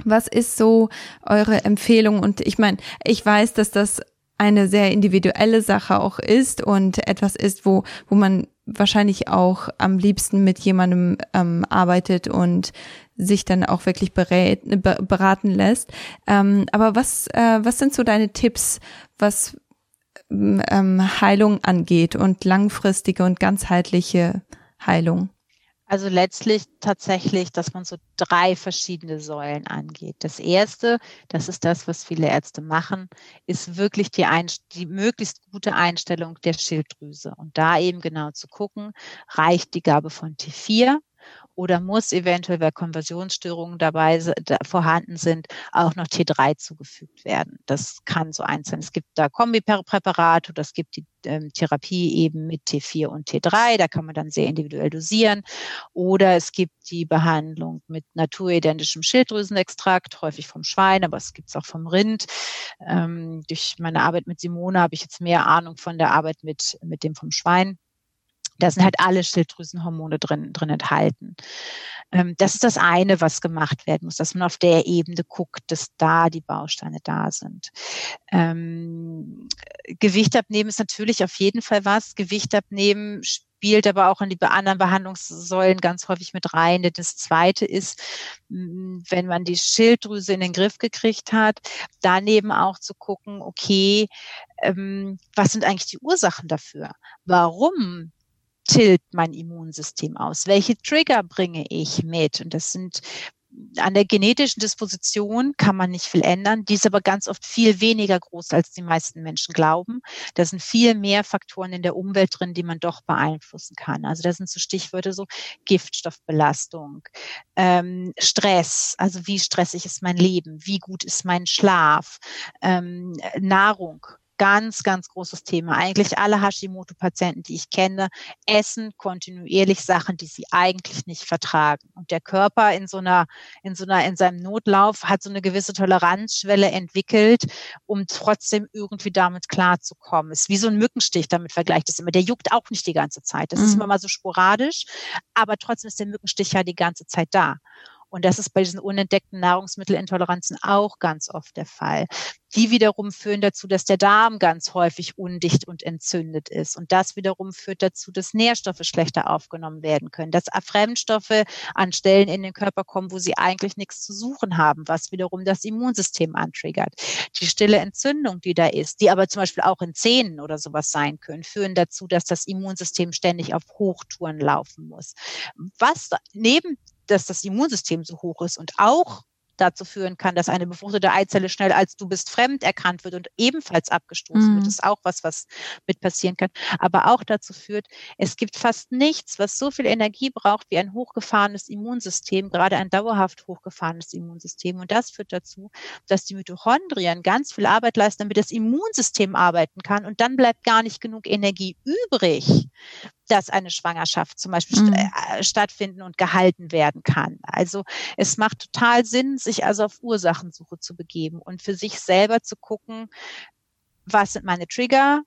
Was ist so eure Empfehlung? Und ich meine, ich weiß, dass das eine sehr individuelle Sache auch ist und etwas ist, wo, wo man wahrscheinlich auch am liebsten mit jemandem ähm, arbeitet und sich dann auch wirklich berät, beraten lässt. Ähm, aber was, äh, was sind so deine Tipps, was ähm, Heilung angeht und langfristige und ganzheitliche Heilung?
Also letztlich tatsächlich, dass man so drei verschiedene Säulen angeht. Das erste, das ist das, was viele Ärzte machen, ist wirklich die, die möglichst gute Einstellung der Schilddrüse. Und da eben genau zu gucken, reicht die Gabe von T4 oder muss eventuell, weil Konversionsstörungen dabei da vorhanden sind, auch noch T3 zugefügt werden. Das kann so eins sein. Es gibt da Kombipräparate oder es gibt die ähm, Therapie eben mit T4 und T3. Da kann man dann sehr individuell dosieren. Oder es gibt die Behandlung mit naturidentischem Schilddrüsenextrakt, häufig vom Schwein, aber es gibt es auch vom Rind. Ähm, durch meine Arbeit mit Simone habe ich jetzt mehr Ahnung von der Arbeit mit, mit dem vom Schwein. Da sind halt alle Schilddrüsenhormone drin, drin enthalten. Ähm, das ist das eine, was gemacht werden muss, dass man auf der Ebene guckt, dass da die Bausteine da sind. Ähm, Gewicht abnehmen ist natürlich auf jeden Fall was. Gewicht abnehmen spielt aber auch in die anderen Behandlungssäulen ganz häufig mit rein. Das zweite ist, wenn man die Schilddrüse in den Griff gekriegt hat, daneben auch zu gucken, okay, ähm, was sind eigentlich die Ursachen dafür? Warum tilt mein Immunsystem aus? Welche Trigger bringe ich mit? Und das sind an der genetischen Disposition kann man nicht viel ändern. Die ist aber ganz oft viel weniger groß, als die meisten Menschen glauben. Da sind viel mehr Faktoren in der Umwelt drin, die man doch beeinflussen kann. Also da sind so Stichwörter so Giftstoffbelastung, ähm, Stress, also wie stressig ist mein Leben, wie gut ist mein Schlaf, ähm, Nahrung, ganz, ganz großes Thema. Eigentlich alle Hashimoto-Patienten, die ich kenne, essen kontinuierlich Sachen, die sie eigentlich nicht vertragen. Und der Körper in so einer, in so einer, in seinem Notlauf hat so eine gewisse Toleranzschwelle entwickelt, um trotzdem irgendwie damit klarzukommen. Ist wie so ein Mückenstich, damit vergleicht es immer. Der juckt auch nicht die ganze Zeit. Das mhm. ist immer mal so sporadisch, aber trotzdem ist der Mückenstich ja die ganze Zeit da. Und das ist bei diesen unentdeckten Nahrungsmittelintoleranzen auch ganz oft der Fall. Die wiederum führen dazu, dass der Darm ganz häufig undicht und entzündet ist. Und das wiederum führt dazu, dass Nährstoffe schlechter aufgenommen werden können, dass Fremdstoffe an Stellen in den Körper kommen, wo sie eigentlich nichts zu suchen haben, was wiederum das Immunsystem antriggert. Die stille Entzündung, die da ist, die aber zum Beispiel auch in Zähnen oder sowas sein können, führen dazu, dass das Immunsystem ständig auf Hochtouren laufen muss. Was neben dass das Immunsystem so hoch ist und auch dazu führen kann, dass eine befruchtete Eizelle schnell als du bist fremd erkannt wird und ebenfalls abgestoßen mhm. wird. Das ist auch was, was mit passieren kann. Aber auch dazu führt, es gibt fast nichts, was so viel Energie braucht wie ein hochgefahrenes Immunsystem, gerade ein dauerhaft hochgefahrenes Immunsystem. Und das führt dazu, dass die Mitochondrien ganz viel Arbeit leisten, damit das Immunsystem arbeiten kann. Und dann bleibt gar nicht genug Energie übrig, dass eine Schwangerschaft zum Beispiel mhm. Äh, stattfinden und gehalten werden kann. Also es macht total Sinn, sich also auf Ursachensuche zu begeben und für sich selber zu gucken, was sind meine Trigger,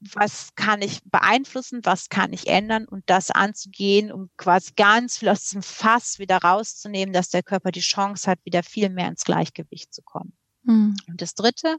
was kann ich beeinflussen, was kann ich ändern und das anzugehen, um quasi ganz viel aus diesem Fass wieder rauszunehmen, dass der Körper die Chance hat, wieder viel mehr ins Gleichgewicht zu kommen. Mhm. Und das Dritte,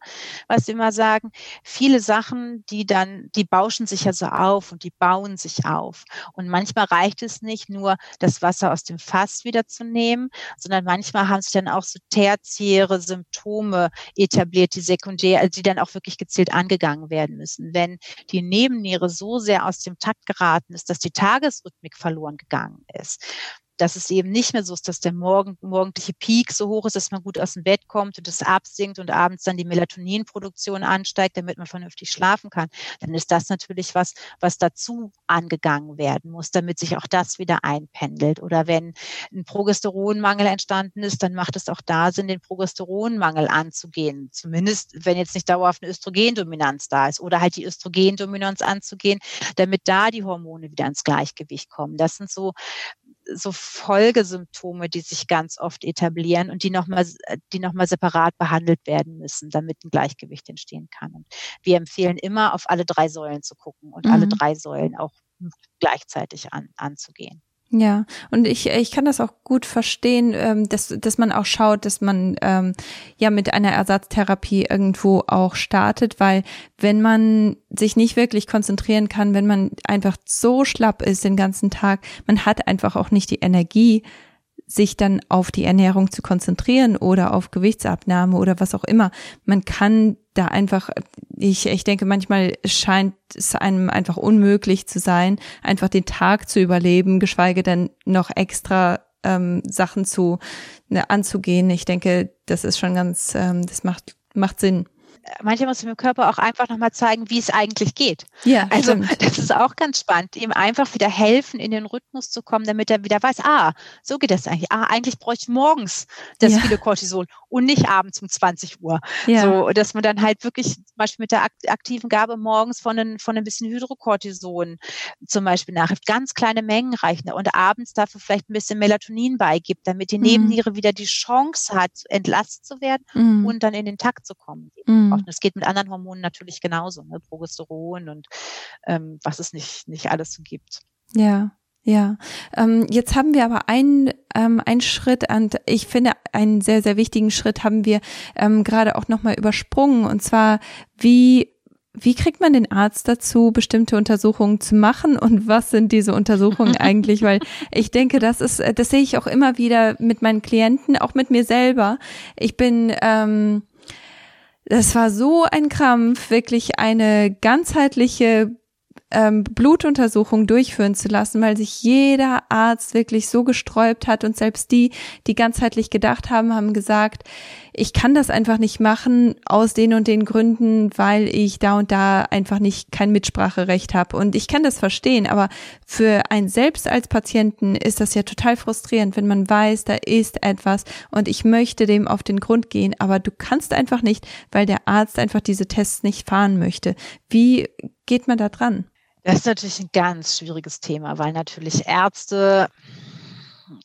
was wir immer sagen, viele Sachen, die dann, die bauschen sich ja so auf und die bauen sich auf. Und manchmal reicht es nicht nur, das Wasser aus dem Fass wieder zu nehmen, sondern manchmal haben sich dann auch so tertiäre Symptome etabliert, die sekundär, also die dann auch wirklich gezielt angegangen werden müssen. Wenn die Nebenniere so sehr aus dem Takt geraten ist, dass die Tagesrhythmik verloren gegangen ist, dass es eben nicht mehr so ist, dass der morgen, morgendliche Peak so hoch ist, dass man gut aus dem Bett kommt und es absinkt und abends dann die Melatoninproduktion ansteigt, damit man vernünftig schlafen kann, dann ist das natürlich was, was dazu angegangen werden muss, damit sich auch das wieder einpendelt. Oder wenn ein Progesteronmangel entstanden ist, dann macht es auch da Sinn, den Progesteronmangel anzugehen. Zumindest, wenn jetzt nicht dauerhaft eine Östrogendominanz da ist oder halt die Östrogendominanz anzugehen, damit da die Hormone wieder ins Gleichgewicht kommen. Das sind so so Folgesymptome, die sich ganz oft etablieren und die nochmal, die nochmal separat behandelt werden müssen, damit ein Gleichgewicht entstehen kann. Und wir empfehlen immer, auf alle drei Säulen zu gucken und mhm. alle drei Säulen auch gleichzeitig an, anzugehen.
Ja, und ich, ich kann das auch gut verstehen, ähm, dass, dass man auch schaut, dass man ähm, ja mit einer Ersatztherapie irgendwo auch startet, weil wenn man sich nicht wirklich konzentrieren kann, wenn man einfach so schlapp ist den ganzen Tag, man hat einfach auch nicht die Energie, sich dann auf die Ernährung zu konzentrieren oder auf Gewichtsabnahme oder was auch immer. Man kann da einfach, ich, ich denke, manchmal scheint es einem einfach unmöglich zu sein, einfach den Tag zu überleben, geschweige denn noch extra ähm, Sachen zu ne, anzugehen. Ich denke, das ist schon ganz, ähm, das macht macht Sinn
manchmal muss dem Körper auch einfach nochmal zeigen, wie es eigentlich geht.
Ja,
also stimmt. das ist auch ganz spannend, ihm einfach wieder helfen, in den Rhythmus zu kommen, damit er wieder weiß, ah, so geht das eigentlich. Ah, eigentlich bräuchte ich morgens das ja. viele Cortisol und nicht abends um 20 Uhr. Ja. So, dass man dann halt wirklich zum Beispiel mit der aktiven Gabe morgens von, ein, von ein bisschen Hydrocortison zum Beispiel nach ganz kleine Mengen reichen und abends dafür vielleicht ein bisschen Melatonin beigibt, damit die mhm. Nebenniere wieder die Chance hat, entlastet zu werden mhm. und dann in den Takt zu kommen. Mhm braucht. Mhm. Und es geht mit anderen Hormonen natürlich genauso, ne? Progesteron und ähm, was es nicht, nicht alles so gibt.
Ja. Ja, ähm, jetzt haben wir aber einen, ähm, einen Schritt und ich finde einen sehr, sehr wichtigen Schritt haben wir ähm, gerade auch nochmal übersprungen und zwar wie wie kriegt man den Arzt dazu, bestimmte Untersuchungen zu machen und was sind diese Untersuchungen eigentlich? Weil ich denke, das ist, das sehe ich auch immer wieder mit meinen Klienten, auch mit mir selber. Ich bin ähm, das war so ein Krampf, wirklich eine ganzheitliche ähm, Blutuntersuchung durchführen zu lassen, weil sich jeder Arzt wirklich so gesträubt hat und selbst die, die ganzheitlich gedacht haben, haben gesagt, ich kann das einfach nicht machen aus den und den Gründen, weil ich da und da einfach nicht kein Mitspracherecht habe. Und ich kann das verstehen, aber für einen selbst als Patienten ist das ja total frustrierend, wenn man weiß, da ist etwas und ich möchte dem auf den Grund gehen, aber du kannst einfach nicht, weil der Arzt einfach diese Tests nicht fahren möchte. Wie geht man da dran?
Das ist natürlich ein ganz schwieriges Thema, weil natürlich Ärzte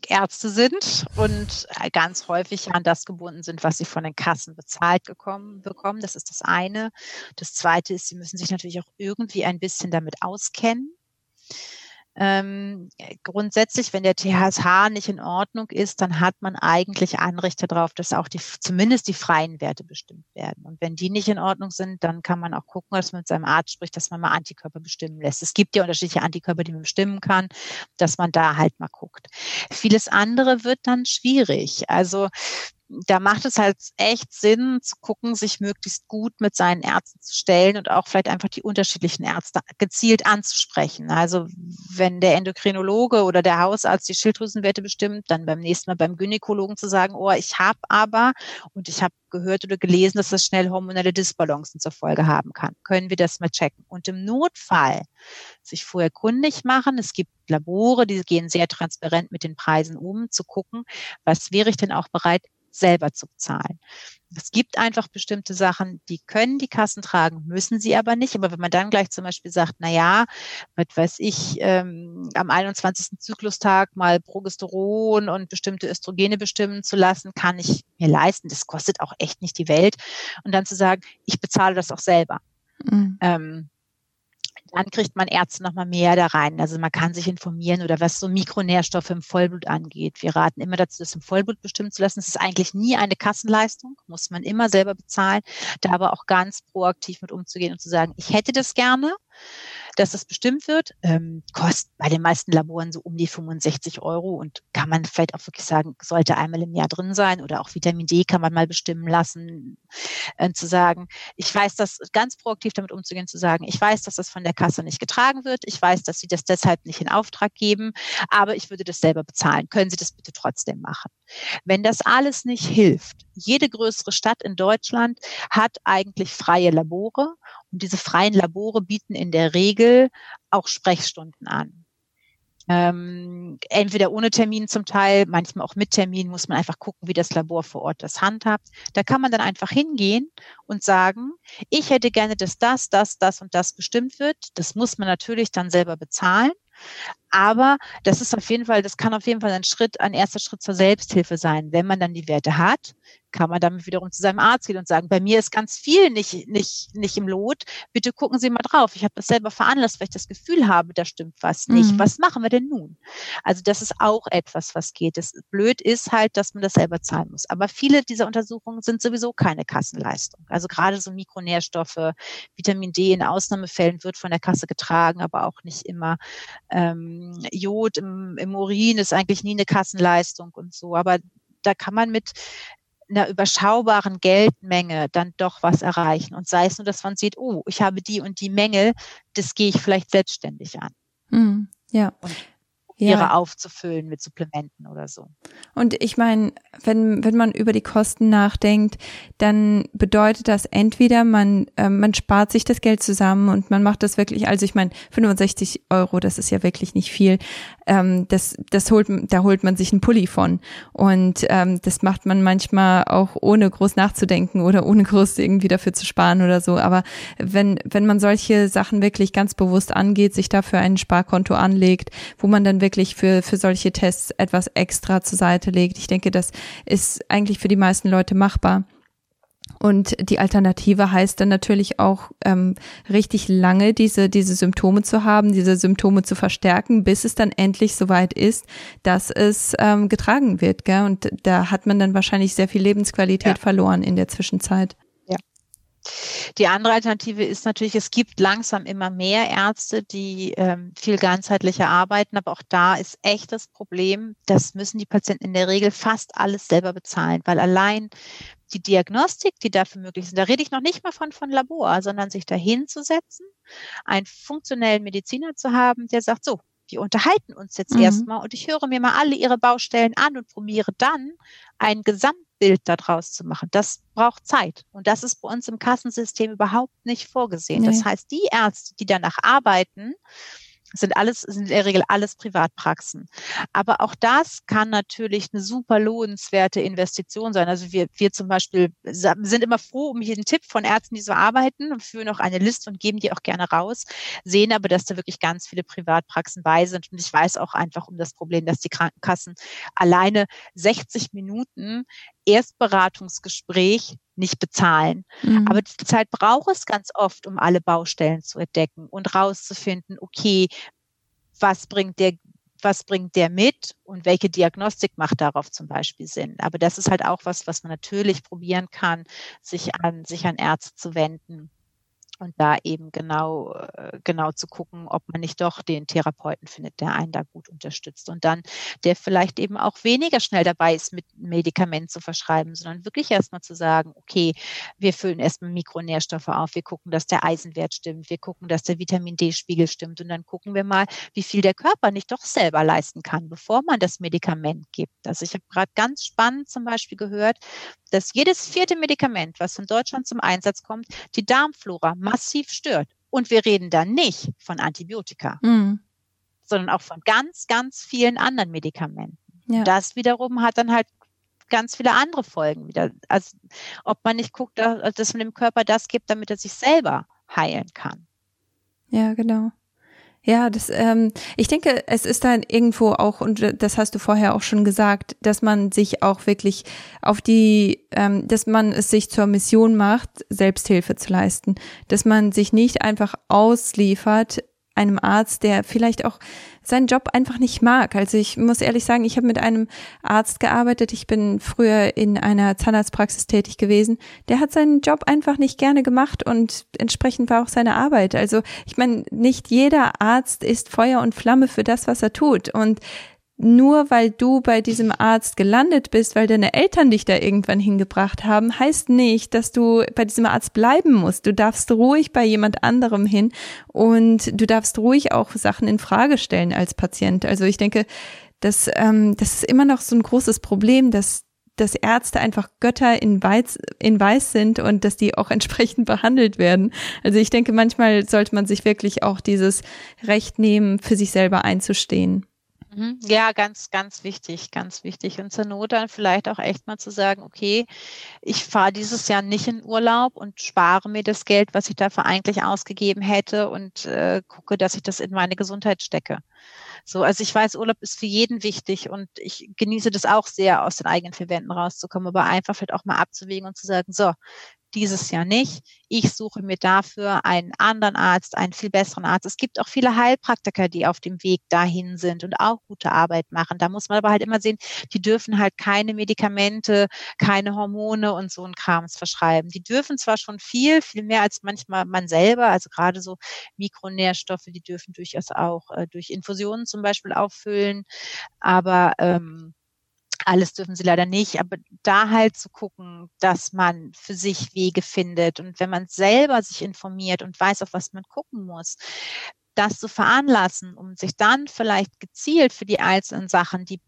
Ärzte sind und ganz häufig an das gebunden sind, was sie von den Kassen bezahlt bekommen. Das ist das eine. Das zweite ist, sie müssen sich natürlich auch irgendwie ein bisschen damit auskennen. Ähm, grundsätzlich, wenn der THSH nicht in Ordnung ist, dann hat man eigentlich Anrechte darauf, dass auch die, zumindest die freien Werte bestimmt werden. Und wenn die nicht in Ordnung sind, dann kann man auch gucken, dass man mit seinem Arzt spricht, dass man mal Antikörper bestimmen lässt. Es gibt ja unterschiedliche Antikörper, die man bestimmen kann, dass man da halt mal guckt. Vieles andere wird dann schwierig. Also da macht es halt echt Sinn zu gucken, sich möglichst gut mit seinen Ärzten zu stellen und auch vielleicht einfach die unterschiedlichen Ärzte gezielt anzusprechen. Also wenn der Endokrinologe oder der Hausarzt die Schilddrüsenwerte bestimmt, dann beim nächsten Mal beim Gynäkologen zu sagen, oh, ich habe aber und ich habe gehört oder gelesen, dass das schnell hormonelle Disbalancen zur Folge haben kann. Können wir das mal checken? Und im Notfall sich vorher kundig machen. Es gibt Labore, die gehen sehr transparent mit den Preisen um, zu gucken, was wäre ich denn auch bereit, selber zu bezahlen. Es gibt einfach bestimmte Sachen, die können die Kassen tragen, müssen sie aber nicht. Aber wenn man dann gleich zum Beispiel sagt, na ja, was weiß ich, ähm, am 21. Zyklustag mal Progesteron und bestimmte Östrogene bestimmen zu lassen, kann ich mir leisten. Das kostet auch echt nicht die Welt. Und dann zu sagen, ich bezahle das auch selber. Mhm. Ähm, Dann kriegt man Ärzte nochmal mehr da rein. Also man kann sich informieren oder was so Mikronährstoffe im Vollblut angeht. Wir raten immer dazu, das im Vollblut bestimmen zu lassen. Es ist eigentlich nie eine Kassenleistung, muss man immer selber bezahlen. Da aber auch ganz proaktiv mit umzugehen und zu sagen, ich hätte das gerne dass das bestimmt wird. Ähm, kostet bei den meisten Laboren so um die 65 Euro und kann man vielleicht auch wirklich sagen, sollte einmal im Jahr drin sein oder auch Vitamin D kann man mal bestimmen lassen, äh, zu sagen, ich weiß, dass ganz proaktiv damit umzugehen, zu sagen, ich weiß, dass das von der Kasse nicht getragen wird, ich weiß, dass Sie das deshalb nicht in Auftrag geben, aber ich würde das selber bezahlen. Können Sie das bitte trotzdem machen? Wenn das alles nicht hilft, jede größere Stadt in Deutschland hat eigentlich freie Labore und diese freien Labore bieten in der Regel auch Sprechstunden an. Ähm, entweder ohne Termin zum Teil, manchmal auch mit Termin, muss man einfach gucken, wie das Labor vor Ort das handhabt. Da kann man dann einfach hingehen und sagen, ich hätte gerne, dass das, das, das und das bestimmt wird. Das muss man natürlich dann selber bezahlen. Aber das ist auf jeden Fall, das kann auf jeden Fall ein Schritt, ein erster Schritt zur Selbsthilfe sein. Wenn man dann die Werte hat, kann man damit wiederum zu seinem Arzt gehen und sagen, bei mir ist ganz viel nicht, nicht, nicht im Lot. Bitte gucken Sie mal drauf. Ich habe das selber veranlasst, weil ich das Gefühl habe, da stimmt was nicht. Mhm. Was machen wir denn nun? Also das ist auch etwas, was geht. Das blöd ist halt, dass man das selber zahlen muss. Aber viele dieser Untersuchungen sind sowieso keine Kassenleistung. Also gerade so Mikronährstoffe, Vitamin D in Ausnahmefällen wird von der Kasse getragen, aber auch nicht immer. Ähm, Jod im, im Urin ist eigentlich nie eine Kassenleistung und so. Aber da kann man mit einer überschaubaren Geldmenge dann doch was erreichen. Und sei es nur, dass man sieht, oh, ich habe die und die Menge, das gehe ich vielleicht selbstständig an.
Mhm, ja.
Und ja. aufzufüllen mit Supplementen oder so.
Und ich meine, wenn, wenn man über die Kosten nachdenkt, dann bedeutet das entweder, man, äh, man spart sich das Geld zusammen und man macht das wirklich, also ich meine, 65 Euro, das ist ja wirklich nicht viel. Ähm, das, das holt, da holt man sich einen Pulli von. Und ähm, das macht man manchmal auch ohne groß nachzudenken oder ohne groß irgendwie dafür zu sparen oder so. Aber wenn, wenn man solche Sachen wirklich ganz bewusst angeht, sich dafür ein Sparkonto anlegt, wo man dann wirklich für, für solche Tests etwas extra zur Seite legt. Ich denke, das ist eigentlich für die meisten Leute machbar. Und die Alternative heißt dann natürlich auch ähm, richtig lange diese diese Symptome zu haben, diese Symptome zu verstärken, bis es dann endlich soweit ist, dass es ähm, getragen wird. Gell? Und da hat man dann wahrscheinlich sehr viel Lebensqualität ja. verloren in der Zwischenzeit.
Die andere Alternative ist natürlich, es gibt langsam immer mehr Ärzte, die ähm, viel ganzheitlicher arbeiten, aber auch da ist echt das Problem, das müssen die Patienten in der Regel fast alles selber bezahlen, weil allein die Diagnostik, die dafür möglich sind, da rede ich noch nicht mal von, von Labor, sondern sich dahin zu setzen, einen funktionellen Mediziner zu haben, der sagt, so, wir unterhalten uns jetzt mhm. erstmal und ich höre mir mal alle ihre Baustellen an und probiere dann ein Gesamtbild daraus zu machen. Das braucht Zeit. Und das ist bei uns im Kassensystem überhaupt nicht vorgesehen. Nee. Das heißt, die Ärzte, die danach arbeiten, sind alles, sind in der Regel alles Privatpraxen. Aber auch das kann natürlich eine super lohnenswerte Investition sein. Also wir, wir zum Beispiel sind immer froh um jeden Tipp von Ärzten, die so arbeiten und führen auch eine Liste und geben die auch gerne raus, sehen aber, dass da wirklich ganz viele Privatpraxen bei sind. Und ich weiß auch einfach um das Problem, dass die Krankenkassen alleine 60 Minuten Erstberatungsgespräch nicht bezahlen. Mhm. Aber die Zeit braucht es ganz oft, um alle Baustellen zu entdecken und rauszufinden, okay, was bringt der was bringt der mit und welche Diagnostik macht darauf zum Beispiel Sinn. Aber das ist halt auch was, was man natürlich probieren kann, sich an, sich an Ärzte zu wenden und da eben genau, äh, genau zu gucken, ob man nicht doch den Therapeuten findet, der einen da gut unterstützt und dann, der vielleicht eben auch weniger schnell dabei ist, mit Medikament zu verschreiben, sondern wirklich erstmal zu sagen, okay, wir füllen erstmal Mikronährstoffe auf, wir gucken, dass der Eisenwert stimmt, wir gucken, dass der Vitamin D-Spiegel stimmt und dann gucken wir mal, wie viel der Körper nicht doch selber leisten kann, bevor man das Medikament gibt. Also ich habe gerade ganz spannend zum Beispiel gehört, dass jedes vierte Medikament, was in Deutschland zum Einsatz kommt, die Darmflora massiv stört. Und wir reden da nicht von Antibiotika, mhm. sondern auch von ganz, ganz vielen anderen Medikamenten. Ja. Das wiederum hat dann halt ganz viele andere Folgen wieder. Also ob man nicht guckt, dass man dem Körper das gibt, damit er sich selber heilen kann.
Ja, genau. Ja, das, ähm, ich denke, es ist dann irgendwo auch, und das hast du vorher auch schon gesagt, dass man sich auch wirklich auf die, ähm, dass man es sich zur Mission macht, Selbsthilfe zu leisten, dass man sich nicht einfach ausliefert einem Arzt, der vielleicht auch seinen Job einfach nicht mag. Also ich muss ehrlich sagen, ich habe mit einem Arzt gearbeitet. Ich bin früher in einer Zahnarztpraxis tätig gewesen. Der hat seinen Job einfach nicht gerne gemacht und entsprechend war auch seine Arbeit. Also ich meine, nicht jeder Arzt ist Feuer und Flamme für das, was er tut. Und nur weil du bei diesem Arzt gelandet bist, weil deine Eltern dich da irgendwann hingebracht haben, heißt nicht, dass du bei diesem Arzt bleiben musst. Du darfst ruhig bei jemand anderem hin und du darfst ruhig auch Sachen in Frage stellen als Patient. Also ich denke, dass ähm, das ist immer noch so ein großes Problem, dass dass Ärzte einfach Götter in Weiß, in Weiß sind und dass die auch entsprechend behandelt werden. Also ich denke, manchmal sollte man sich wirklich auch dieses Recht nehmen, für sich selber einzustehen.
Mhm. Ja, ganz, ganz wichtig, ganz wichtig. Und zur Not dann vielleicht auch echt mal zu sagen, okay, ich fahre dieses Jahr nicht in Urlaub und spare mir das Geld, was ich dafür eigentlich ausgegeben hätte und äh, gucke, dass ich das in meine Gesundheit stecke. So, also ich weiß, Urlaub ist für jeden wichtig und ich genieße das auch sehr, aus den eigenen vier Wänden rauszukommen, aber einfach vielleicht auch mal abzuwägen und zu sagen, so, dieses Jahr nicht. Ich suche mir dafür einen anderen Arzt, einen viel besseren Arzt. Es gibt auch viele Heilpraktiker, die auf dem Weg dahin sind und auch gute Arbeit machen. Da muss man aber halt immer sehen, die dürfen halt keine Medikamente, keine Hormone und so ein Krams verschreiben. Die dürfen zwar schon viel, viel mehr als manchmal man selber, also gerade so Mikronährstoffe, die dürfen durchaus auch äh, durch Infusionen zum Beispiel auffüllen, aber ähm, alles dürfen sie leider nicht, aber da halt zu gucken, dass man für sich Wege findet. Und wenn man selber sich informiert und weiß, auf was man gucken muss, das zu veranlassen, um sich dann vielleicht gezielt für die einzelnen Sachen, die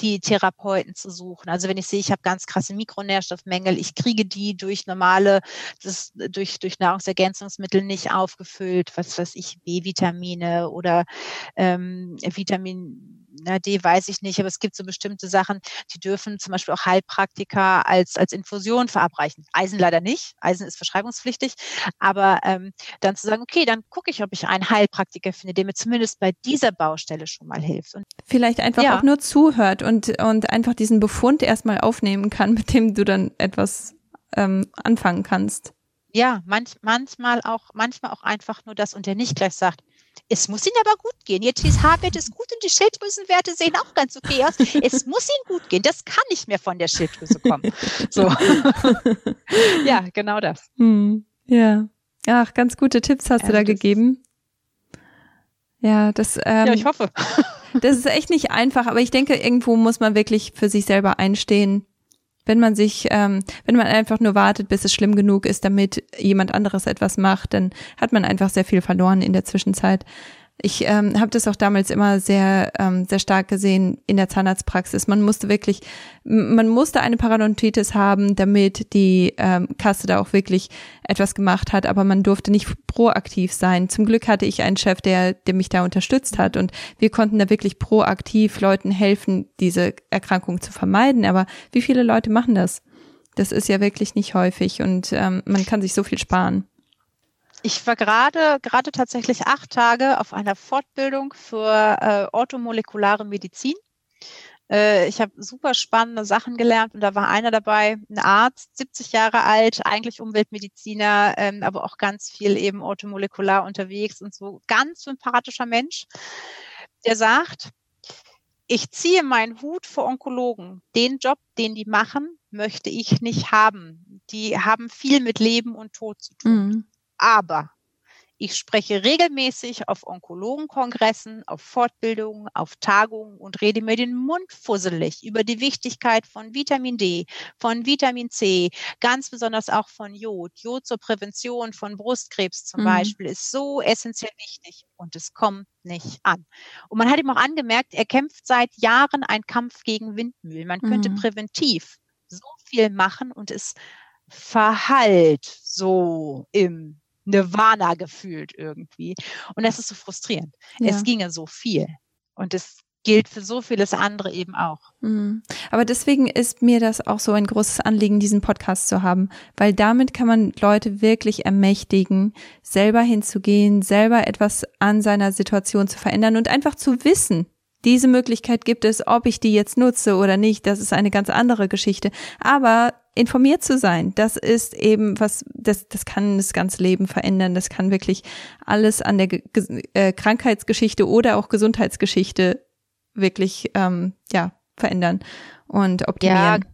die Therapeuten zu suchen. Also wenn ich sehe, ich habe ganz krasse Mikronährstoffmängel, ich kriege die durch normale, das, durch, durch Nahrungsergänzungsmittel nicht aufgefüllt, was weiß ich, B-Vitamine oder ähm, Vitamin na, D weiß ich nicht, aber es gibt so bestimmte Sachen, die dürfen zum Beispiel auch Heilpraktiker als, als Infusion verabreichen. Eisen leider nicht. Eisen ist verschreibungspflichtig. Aber ähm, dann zu sagen, okay, dann gucke ich, ob ich einen Heilpraktiker finde, der mir zumindest bei dieser Baustelle schon mal hilft. Und
Vielleicht einfach ja. auch nur zuhört und, und einfach diesen Befund erstmal aufnehmen kann, mit dem du dann etwas ähm, anfangen kannst.
Ja, manch, manchmal auch, manchmal auch einfach nur das und der nicht gleich sagt, es muss Ihnen aber gut gehen. Ihr TSH-Wert ist gut und die Schilddrüsenwerte sehen auch ganz okay aus. Es muss Ihnen gut gehen. Das kann nicht mehr von der Schilddrüse kommen. So. ja, genau das.
Hm. Ja. Ach, ganz gute Tipps hast ja, du da gegeben. Ja, das. Ähm,
ja, ich hoffe.
das ist echt nicht einfach, aber ich denke, irgendwo muss man wirklich für sich selber einstehen wenn man sich, ähm, wenn man einfach nur wartet, bis es schlimm genug ist, damit jemand anderes etwas macht, dann hat man einfach sehr viel verloren in der Zwischenzeit. Ich ähm, habe das auch damals immer sehr, ähm, sehr stark gesehen in der Zahnarztpraxis. Man musste wirklich, man musste eine Parodontitis haben, damit die ähm, Kasse da auch wirklich etwas gemacht hat, aber man durfte nicht proaktiv sein. Zum Glück hatte ich einen Chef, der, der mich da unterstützt hat und wir konnten da wirklich proaktiv Leuten helfen, diese Erkrankung zu vermeiden. Aber wie viele Leute machen das? Das ist ja wirklich nicht häufig und ähm, man kann sich so viel sparen.
Ich war gerade, gerade tatsächlich acht Tage auf einer Fortbildung für äh, orthomolekulare Medizin. Äh, ich habe super spannende Sachen gelernt und da war einer dabei, ein Arzt, 70 Jahre alt, eigentlich Umweltmediziner, ähm, aber auch ganz viel eben orthomolekular unterwegs und so ganz sympathischer Mensch, der sagt, ich ziehe meinen Hut vor Onkologen. Den Job, den die machen, möchte ich nicht haben. Die haben viel mit Leben und Tod zu tun. Mhm. Aber ich spreche regelmäßig auf Onkologenkongressen, auf Fortbildungen, auf Tagungen und rede mir den Mund fusselig über die Wichtigkeit von Vitamin D, von Vitamin C, ganz besonders auch von Jod. Jod zur Prävention von Brustkrebs zum mhm. Beispiel ist so essentiell wichtig und es kommt nicht an. Und man hat ihm auch angemerkt, er kämpft seit Jahren einen Kampf gegen Windmühlen. Man könnte mhm. präventiv so viel machen und es verhallt so im Nirvana gefühlt irgendwie. Und das ist so frustrierend. Ja. Es ginge so viel. Und es gilt für so vieles andere eben auch.
Mhm. Aber deswegen ist mir das auch so ein großes Anliegen, diesen Podcast zu haben, weil damit kann man Leute wirklich ermächtigen, selber hinzugehen, selber etwas an seiner Situation zu verändern und einfach zu wissen, diese Möglichkeit gibt es, ob ich die jetzt nutze oder nicht, das ist eine ganz andere Geschichte. Aber informiert zu sein, das ist eben was, das, das kann das ganze Leben verändern. Das kann wirklich alles an der Ge äh, Krankheitsgeschichte oder auch Gesundheitsgeschichte wirklich ähm, ja verändern und optimieren. Ja,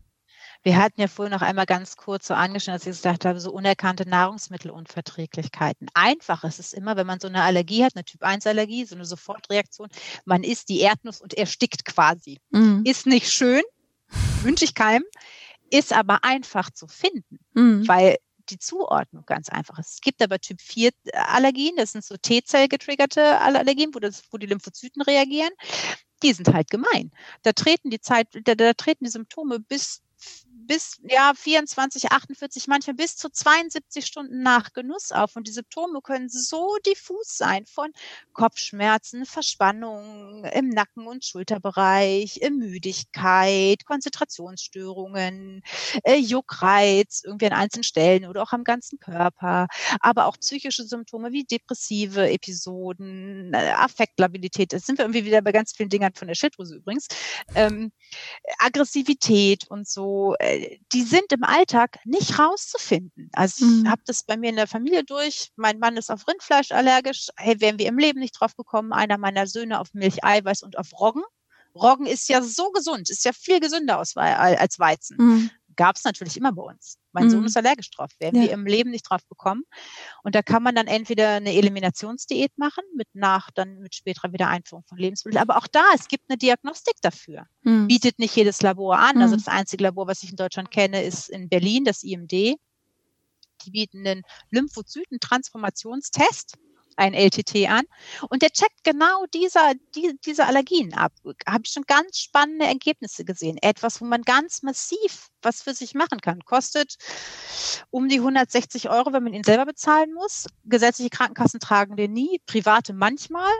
wir hatten ja vorhin noch einmal ganz kurz so angeschnitten, dass ich gesagt habe, so unerkannte Nahrungsmittelunverträglichkeiten. Einfach ist es immer, wenn man so eine Allergie hat, eine Typ-1-Allergie, so eine Sofortreaktion, man isst die Erdnuss und erstickt quasi. Mhm. Ist nicht schön, wünsche ich keinem, ist aber einfach zu finden, mhm. weil die Zuordnung ganz einfach ist. Es gibt aber Typ 4 Allergien, das sind so T-Zell getriggerte Allergien, wo, das, wo die Lymphozyten reagieren die sind halt gemein. Da treten die Zeit, da, da treten die Symptome bis bis ja 24, 48, manchmal bis zu 72 Stunden nach Genuss auf. Und die Symptome können so diffus sein von Kopfschmerzen, Verspannungen im Nacken- und Schulterbereich, Müdigkeit, Konzentrationsstörungen, äh, Juckreiz, irgendwie an einzelnen Stellen oder auch am ganzen Körper, aber auch psychische Symptome wie depressive Episoden, äh, Affektlabilität. Da sind wir irgendwie wieder bei ganz vielen Dingern von der Schilddrüse übrigens. Ähm, Aggressivität und so. Äh, die sind im Alltag nicht rauszufinden. Also ich mhm. habe das bei mir in der Familie durch. Mein Mann ist auf Rindfleisch allergisch. Hey, wären wir im Leben nicht drauf gekommen. Einer meiner Söhne auf Milch, Eiweiß und auf Roggen. Roggen ist ja so gesund, ist ja viel gesünder als Weizen. Mhm gab es natürlich immer bei uns. Mein mhm. Sohn ist allergisch drauf, werden ja. wir im Leben nicht drauf bekommen. Und da kann man dann entweder eine Eliminationsdiät machen, mit nach, dann mit späterer Wiedereinführung von Lebensmitteln. Aber auch da, es gibt eine Diagnostik dafür. Mhm. Bietet nicht jedes Labor an. Also mhm. Also das einzige Labor, was ich in Deutschland kenne, ist in Berlin, das IMD. Die bieten einen Lymphozyten-Transformationstest ein LTT an und der checkt genau dieser, die, diese Allergien ab. Habe ich schon ganz spannende Ergebnisse gesehen. Etwas, wo man ganz massiv was für sich machen kann. Kostet um die 160 Euro, wenn man ihn selber bezahlen muss. Gesetzliche Krankenkassen tragen den nie, private manchmal.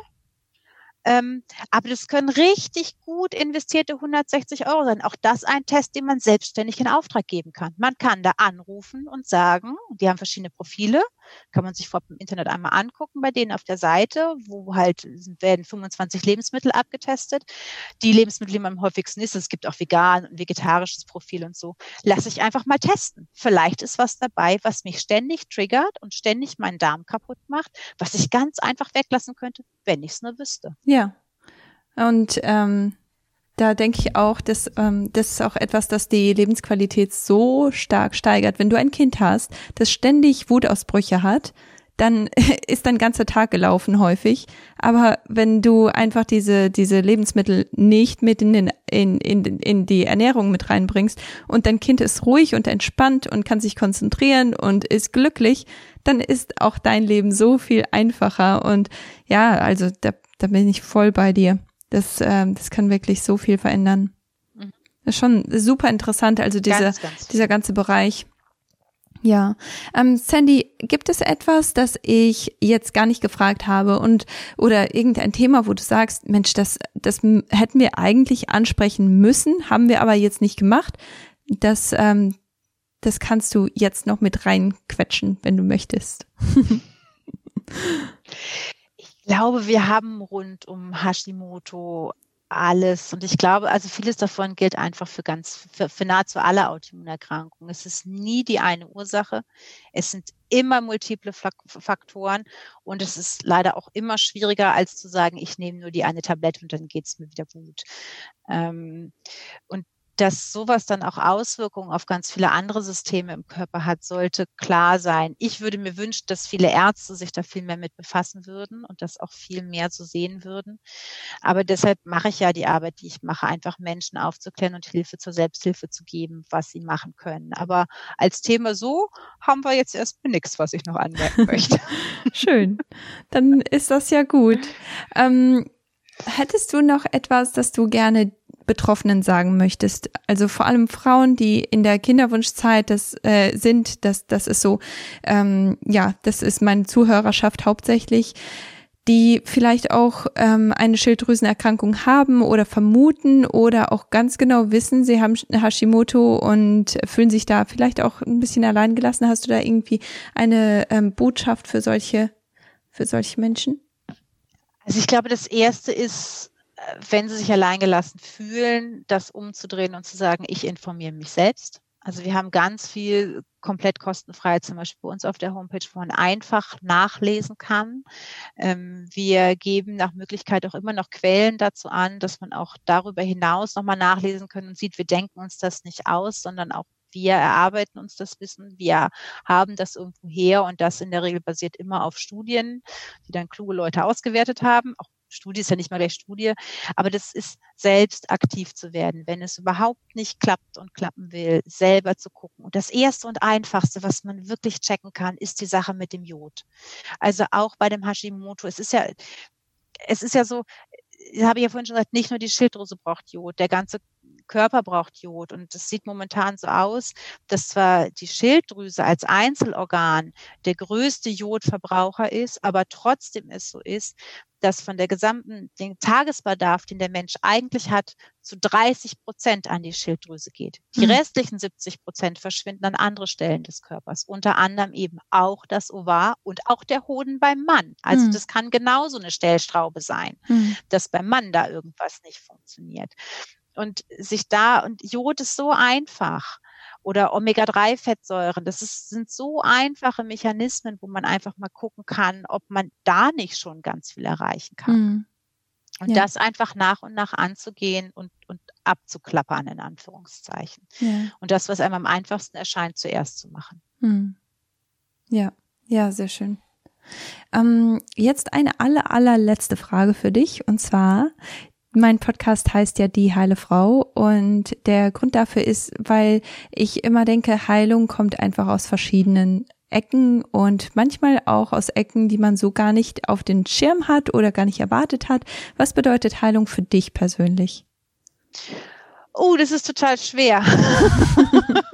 Ähm, aber das können richtig gut investierte 160 Euro sein. Auch das ein Test, den man selbstständig in Auftrag geben kann. Man kann da anrufen und sagen, die haben verschiedene Profile, kann man sich vor dem Internet einmal angucken bei denen auf der Seite, wo halt werden 25 Lebensmittel abgetestet. Die Lebensmittel, die man am häufigsten isst, es gibt auch vegan und vegetarisches Profil und so, lasse ich einfach mal testen. Vielleicht ist was dabei, was mich ständig triggert und ständig meinen Darm kaputt macht, was ich ganz einfach weglassen könnte, wenn ich es nur wüsste.
Ja. Und ähm, da denke ich auch, dass ähm, das ist auch etwas, das die Lebensqualität so stark steigert. Wenn du ein Kind hast, das ständig Wutausbrüche hat, dann ist dein ganzer Tag gelaufen häufig. Aber wenn du einfach diese, diese Lebensmittel nicht mit in, den, in, in, in die Ernährung mit reinbringst und dein Kind ist ruhig und entspannt und kann sich konzentrieren und ist glücklich, dann ist auch dein Leben so viel einfacher. Und ja, also da, da bin ich voll bei dir. Das, ähm, das kann wirklich so viel verändern. Mhm. Das ist schon super interessant, also diese, ganz, ganz dieser ganze Bereich. Ja, ähm, Sandy, gibt es etwas, das ich jetzt gar nicht gefragt habe und oder irgendein Thema, wo du sagst, Mensch, das das hätten wir eigentlich ansprechen müssen, haben wir aber jetzt nicht gemacht. Das ähm, das kannst du jetzt noch mit reinquetschen, wenn du möchtest.
glaube, wir haben rund um Hashimoto alles. Und ich glaube, also vieles davon gilt einfach für ganz, für, für nahezu alle Autoimmunerkrankungen. Es ist nie die eine Ursache. Es sind immer multiple Faktoren und es ist leider auch immer schwieriger, als zu sagen, ich nehme nur die eine Tablette und dann geht es mir wieder gut. Ähm, und dass sowas dann auch Auswirkungen auf ganz viele andere Systeme im Körper hat, sollte klar sein. Ich würde mir wünschen, dass viele Ärzte sich da viel mehr mit befassen würden und das auch viel mehr so sehen würden. Aber deshalb mache ich ja die Arbeit, die ich mache, einfach Menschen aufzuklären und Hilfe zur Selbsthilfe zu geben, was sie machen können. Aber als Thema so haben wir jetzt erstmal nichts, was ich noch anmerken möchte.
Schön. Dann ist das ja gut. Ähm, hättest du noch etwas, das du gerne Betroffenen sagen möchtest? Also vor allem Frauen, die in der Kinderwunschzeit das äh, sind, das das ist so, ähm, ja, das ist meine Zuhörerschaft hauptsächlich. die vielleicht auch ähm, eine Schilddrüsenerkrankung haben oder vermuten oder auch ganz genau wissen, sie haben Hashimoto und fühlen sich da vielleicht auch ein bisschen allein gelassen. Hast du da irgendwie eine ähm, Botschaft für solche, für solche Menschen?
Also ich glaube, das erste ist, wenn sie sich alleingelassen fühlen, das umzudrehen und zu sagen, ich informiere mich selbst. Also wir haben ganz viel komplett kostenfrei, zum Beispiel bei uns auf der Homepage, wo man einfach nachlesen kann. Ähm, wir geben nach Möglichkeit auch immer noch Quellen dazu an, dass man auch darüber hinaus nochmal nachlesen kann und sieht, wir denken uns das nicht aus, sondern auch wir erarbeiten uns das Wissen, wir haben das irgendwo her und das in der Regel basiert immer auf Studien, die dann kluge Leute ausgewertet haben, auch Studie ist ja nicht mal gleich Studie, aber das ist selbst aktiv zu werden, wenn es überhaupt nicht klappt und klappen will, selber zu gucken. Und das erste und einfachste, was man wirklich checken kann, ist die Sache mit dem Jod. Also auch bei dem Hashimoto, es ist ja, es ist ja so, ich habe ja vorhin schon gesagt, nicht nur die Schilddrüse braucht Jod, der ganze Körper braucht Jod. Und es sieht momentan so aus, dass zwar die Schilddrüse als Einzelorgan der größte Jodverbraucher ist, aber trotzdem es so ist, dass von der gesamten, den Tagesbedarf, den der Mensch eigentlich hat, zu 30 Prozent an die Schilddrüse geht. Die mhm. restlichen 70 Prozent verschwinden an andere Stellen des Körpers, unter anderem eben auch das Ovar und auch der Hoden beim Mann. Also mhm. das kann genauso eine Stellstraube sein, mhm. dass beim Mann da irgendwas nicht funktioniert. Und sich da, und Jod ist so einfach oder Omega-3-Fettsäuren. Das ist, sind so einfache Mechanismen, wo man einfach mal gucken kann, ob man da nicht schon ganz viel erreichen kann. Mhm. Und ja. das einfach nach und nach anzugehen und, und abzuklappern, in Anführungszeichen. Ja. Und das, was einem am einfachsten erscheint, zuerst zu machen. Mhm.
Ja, ja, sehr schön. Ähm, jetzt eine aller, allerletzte Frage für dich. Und zwar, mein Podcast heißt ja Die heile Frau und der Grund dafür ist, weil ich immer denke, Heilung kommt einfach aus verschiedenen Ecken und manchmal auch aus Ecken, die man so gar nicht auf den Schirm hat oder gar nicht erwartet hat. Was bedeutet Heilung für dich persönlich?
Oh, das ist total schwer.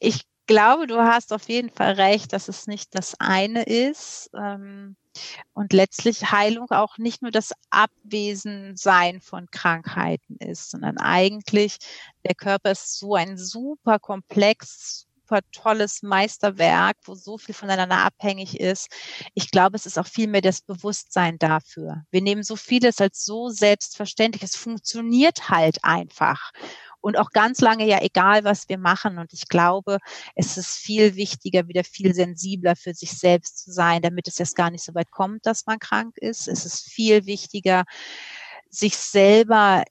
ich glaube, du hast auf jeden Fall recht, dass es nicht das eine ist. Ähm und letztlich Heilung auch nicht nur das Abwesensein von Krankheiten ist, sondern eigentlich der Körper ist so ein super komplex, super tolles Meisterwerk, wo so viel voneinander abhängig ist. Ich glaube, es ist auch viel mehr das Bewusstsein dafür. Wir nehmen so vieles als so selbstverständlich. Es funktioniert halt einfach und auch ganz lange ja egal, was wir machen. Und ich glaube, es ist viel wichtiger, wieder viel sensibler für sich selbst zu sein, damit es erst gar nicht so weit kommt, dass man krank ist. Es ist viel wichtiger, sich selber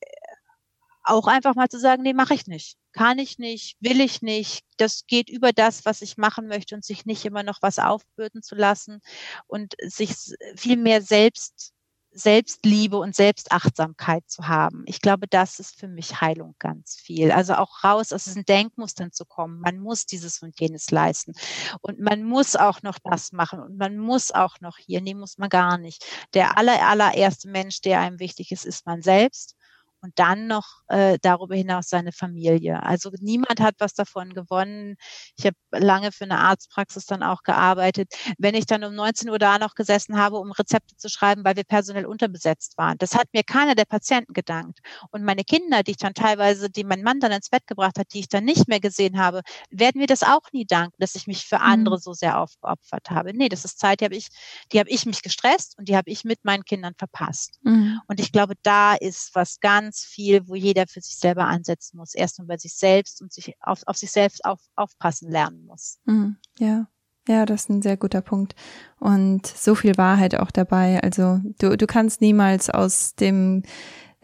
auch einfach mal zu sagen, nee, mache ich nicht. Kann ich nicht, will ich nicht. Das geht über das, was ich machen möchte und sich nicht immer noch was aufbürden zu lassen und sich viel mehr selbst Selbstliebe und Selbstachtsamkeit zu haben. Ich glaube, das ist für mich Heilung ganz viel. Also auch raus aus diesen Denkmustern zu kommen. Man muss dieses und jenes leisten. Und man muss auch noch das machen. Und man muss auch noch hier. Nee, muss man gar nicht. Der aller, allererste Mensch, der einem wichtig ist, ist man selbst und dann noch äh, darüber hinaus seine Familie. Also niemand hat was davon gewonnen. Ich habe lange für eine Arztpraxis dann auch gearbeitet. Wenn ich dann um 19 Uhr da noch gesessen habe, um Rezepte zu schreiben, weil wir personell unterbesetzt waren, das hat mir keiner der Patienten gedankt. Und meine Kinder, die ich dann teilweise, die mein Mann dann ins Bett gebracht hat, die ich dann nicht mehr gesehen habe, werden mir das auch nie danken, dass ich mich für mhm. andere so sehr aufgeopfert habe. Nee, das ist Zeit, die habe ich, die habe ich mich gestresst und die habe ich mit meinen Kindern verpasst. Mhm. Und ich glaube, da ist was ganz ganz viel, wo jeder für sich selber ansetzen muss. Erstmal bei sich selbst und sich auf, auf sich selbst auf, aufpassen lernen muss.
Mhm, ja. Ja, das ist ein sehr guter Punkt. Und so viel Wahrheit auch dabei. Also du, du kannst niemals aus dem,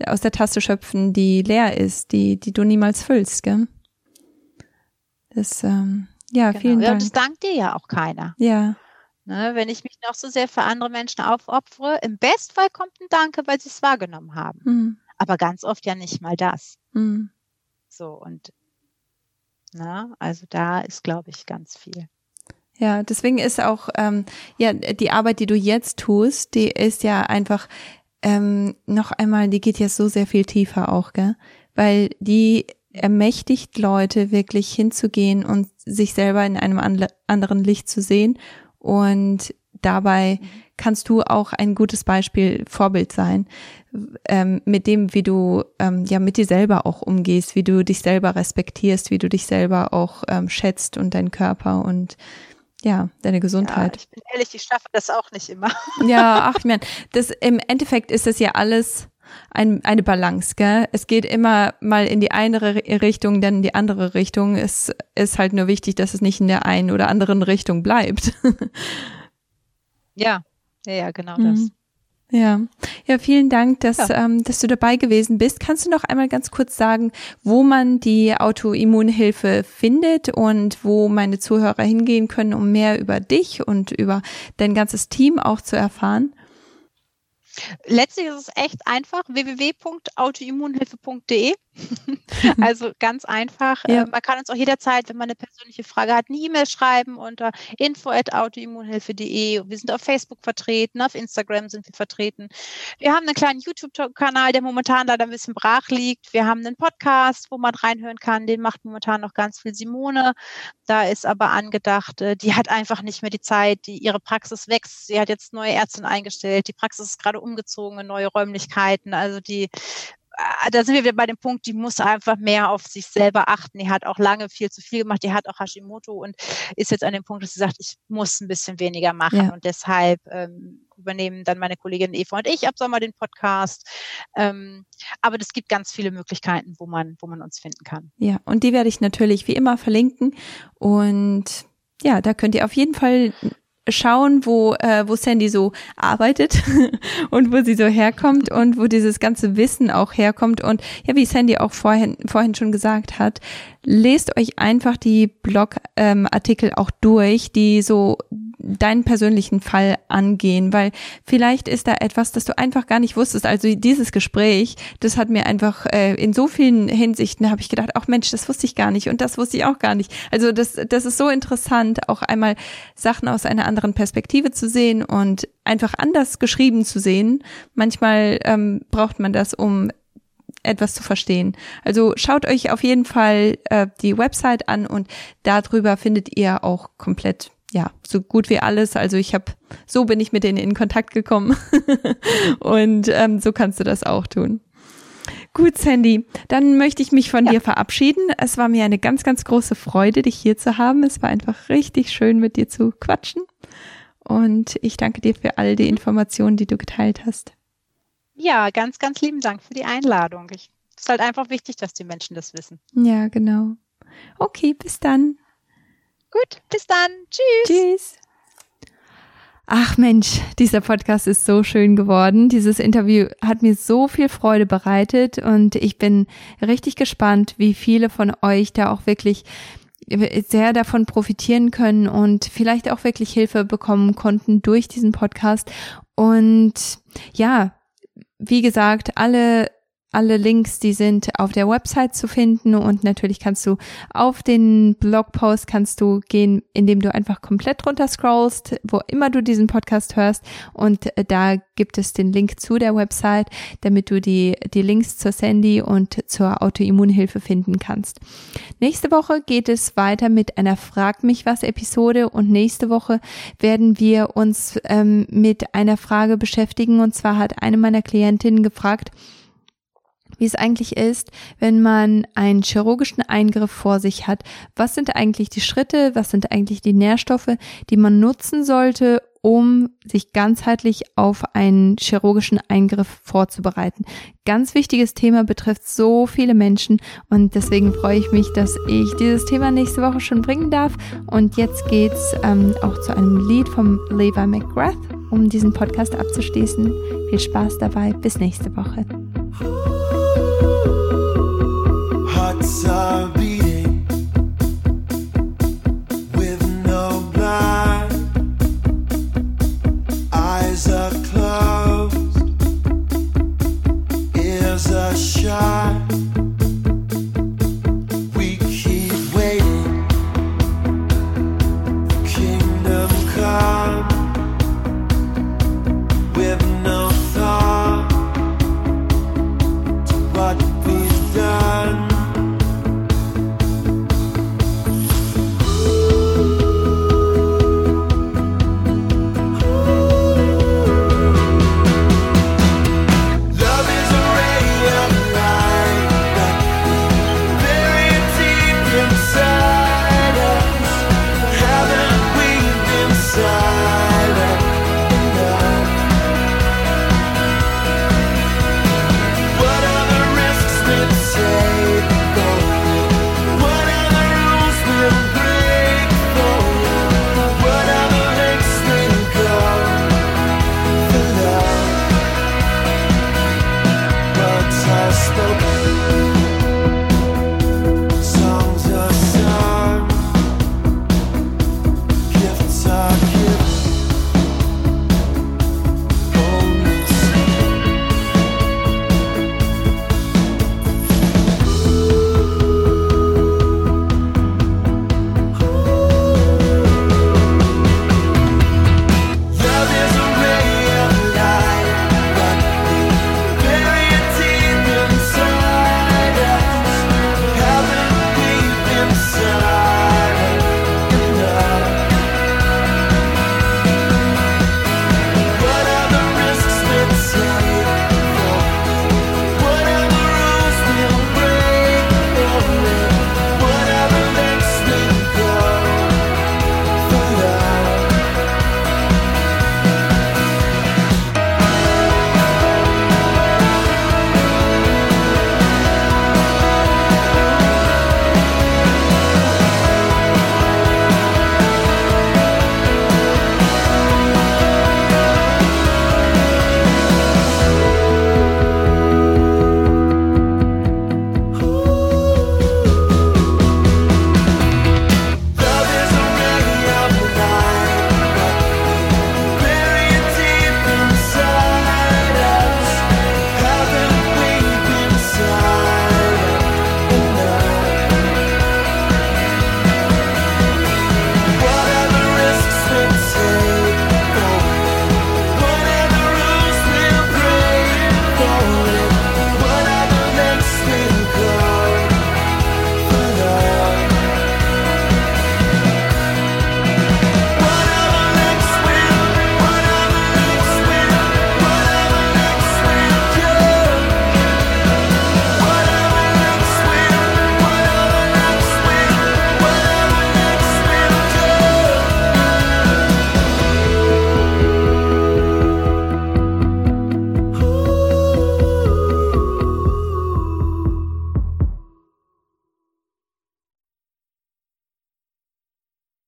aus der Tasse schöpfen, die leer ist, die, die du niemals füllst, gell? Das, ähm, ja, genau. vielen
ja,
Dank.
Und das dankt dir ja auch keiner.
Ja.
Ne, wenn ich mich noch so sehr für andere Menschen aufopfere, im Bestfall kommt ein Danke, weil sie es wahrgenommen haben. Mhm aber ganz oft ja nicht mal das. Mhm. So und na, also da ist, glaube ich, ganz viel.
Ja, deswegen ist auch ähm, ja die Arbeit, die du jetzt tust, die ist ja einfach ähm, noch einmal, die geht ja so sehr viel tiefer auch, gell? Weil die ermächtigt Leute wirklich hinzugehen und sich selber in einem anderen Licht zu sehen und dabei kannst du auch ein gutes Beispiel, Vorbild sein, ähm, mit dem, wie du ähm, ja mit dir selber auch umgehst, wie du dich selber respektierst, wie du dich selber auch ähm, schätzt und deinen Körper und ja, deine Gesundheit. Ja,
ich bin ehrlich, ich schaffe das auch nicht immer.
Ja, ach, ich meine, das im Endeffekt ist das ja alles ein, eine Balance, gell? Es geht immer mal in die eine Richtung, dann in die andere Richtung. Es ist halt nur wichtig, dass es nicht in der einen oder anderen Richtung bleibt.
Ja, ja, ja, genau mhm. das.
Ja, ja, vielen Dank, dass, ja. ähm, dass du dabei gewesen bist. Kannst du noch einmal ganz kurz sagen, wo man die Autoimmunhilfe findet und wo meine Zuhörer hingehen können, um mehr über dich und über dein ganzes Team auch zu erfahren?
Letztlich ist es echt einfach, www.autoimmunhilfe.de. also ganz einfach. Ja. Ähm, man kann uns auch jederzeit, wenn man eine persönliche Frage hat, eine E-Mail schreiben unter info.autoimmunhilfe.de. Wir sind auf Facebook vertreten, auf Instagram sind wir vertreten. Wir haben einen kleinen YouTube-Kanal, der momentan leider ein bisschen brach liegt. Wir haben einen Podcast, wo man reinhören kann. Den macht momentan noch ganz viel Simone. Da ist aber angedacht, äh, die hat einfach nicht mehr die Zeit, die, ihre Praxis wächst. Sie hat jetzt neue Ärzte eingestellt. Die Praxis ist gerade umgezogen in neue Räumlichkeiten. Also die äh, da sind wir wieder bei dem Punkt, die muss einfach mehr auf sich selber achten. Die hat auch lange viel zu viel gemacht. Die hat auch Hashimoto und ist jetzt an dem Punkt, dass sie sagt, ich muss ein bisschen weniger machen. Ja. Und deshalb ähm, übernehmen dann meine Kollegin Eva und ich ab Sommer den Podcast. Ähm, aber es gibt ganz viele Möglichkeiten, wo man, wo man uns finden kann.
Ja, und die werde ich natürlich wie immer verlinken. Und ja, da könnt ihr auf jeden Fall schauen, wo, äh, wo Sandy so arbeitet und wo sie so herkommt und wo dieses ganze Wissen auch herkommt. Und ja, wie Sandy auch vorhin, vorhin schon gesagt hat, lest euch einfach die Blogartikel ähm, auch durch, die so deinen persönlichen Fall angehen, weil vielleicht ist da etwas, das du einfach gar nicht wusstest. Also dieses Gespräch, das hat mir einfach äh, in so vielen Hinsichten habe ich gedacht, ach Mensch, das wusste ich gar nicht und das wusste ich auch gar nicht. Also das, das ist so interessant, auch einmal Sachen aus einer anderen Perspektive zu sehen und einfach anders geschrieben zu sehen. Manchmal ähm, braucht man das, um etwas zu verstehen. Also schaut euch auf jeden Fall äh, die Website an und darüber findet ihr auch komplett ja, so gut wie alles. Also ich habe, so bin ich mit denen in Kontakt gekommen. und ähm, so kannst du das auch tun. Gut, Sandy, dann möchte ich mich von ja. dir verabschieden. Es war mir eine ganz, ganz große Freude, dich hier zu haben. Es war einfach richtig schön, mit dir zu quatschen. Und ich danke dir für all die mhm. Informationen, die du geteilt hast.
Ja, ganz, ganz lieben Dank für die Einladung. es ist halt einfach wichtig, dass die Menschen das wissen.
Ja, genau. Okay, bis dann.
Gut, bis dann. Tschüss. Tschüss.
Ach Mensch, dieser Podcast ist so schön geworden. Dieses Interview hat mir so viel Freude bereitet und ich bin richtig gespannt, wie viele von euch da auch wirklich sehr davon profitieren können und vielleicht auch wirklich Hilfe bekommen konnten durch diesen Podcast. Und ja, wie gesagt, alle alle Links, die sind auf der Website zu finden und natürlich kannst du auf den Blogpost kannst du gehen, indem du einfach komplett runter scrollst, wo immer du diesen Podcast hörst. Und äh, da gibt es den Link zu der Website, damit du die, die Links zur Sandy und zur Autoimmunhilfe finden kannst. Nächste Woche geht es weiter mit einer Frag mich was Episode. Und nächste Woche werden wir uns ähm, mit einer Frage beschäftigen. Und zwar hat eine meiner Klientinnen gefragt, wie es eigentlich ist, wenn man einen chirurgischen Eingriff vor sich hat. Was sind eigentlich die Schritte, was sind eigentlich die Nährstoffe, die man nutzen sollte, um sich ganzheitlich auf einen chirurgischen Eingriff vorzubereiten. Ganz wichtiges Thema betrifft so viele Menschen und deswegen freue ich mich, dass ich dieses Thema nächste Woche schon bringen darf. Und jetzt geht's ähm, auch zu einem Lied vom Levi McGrath, um diesen Podcast abzuschließen. Viel Spaß dabei, bis nächste Woche. outside.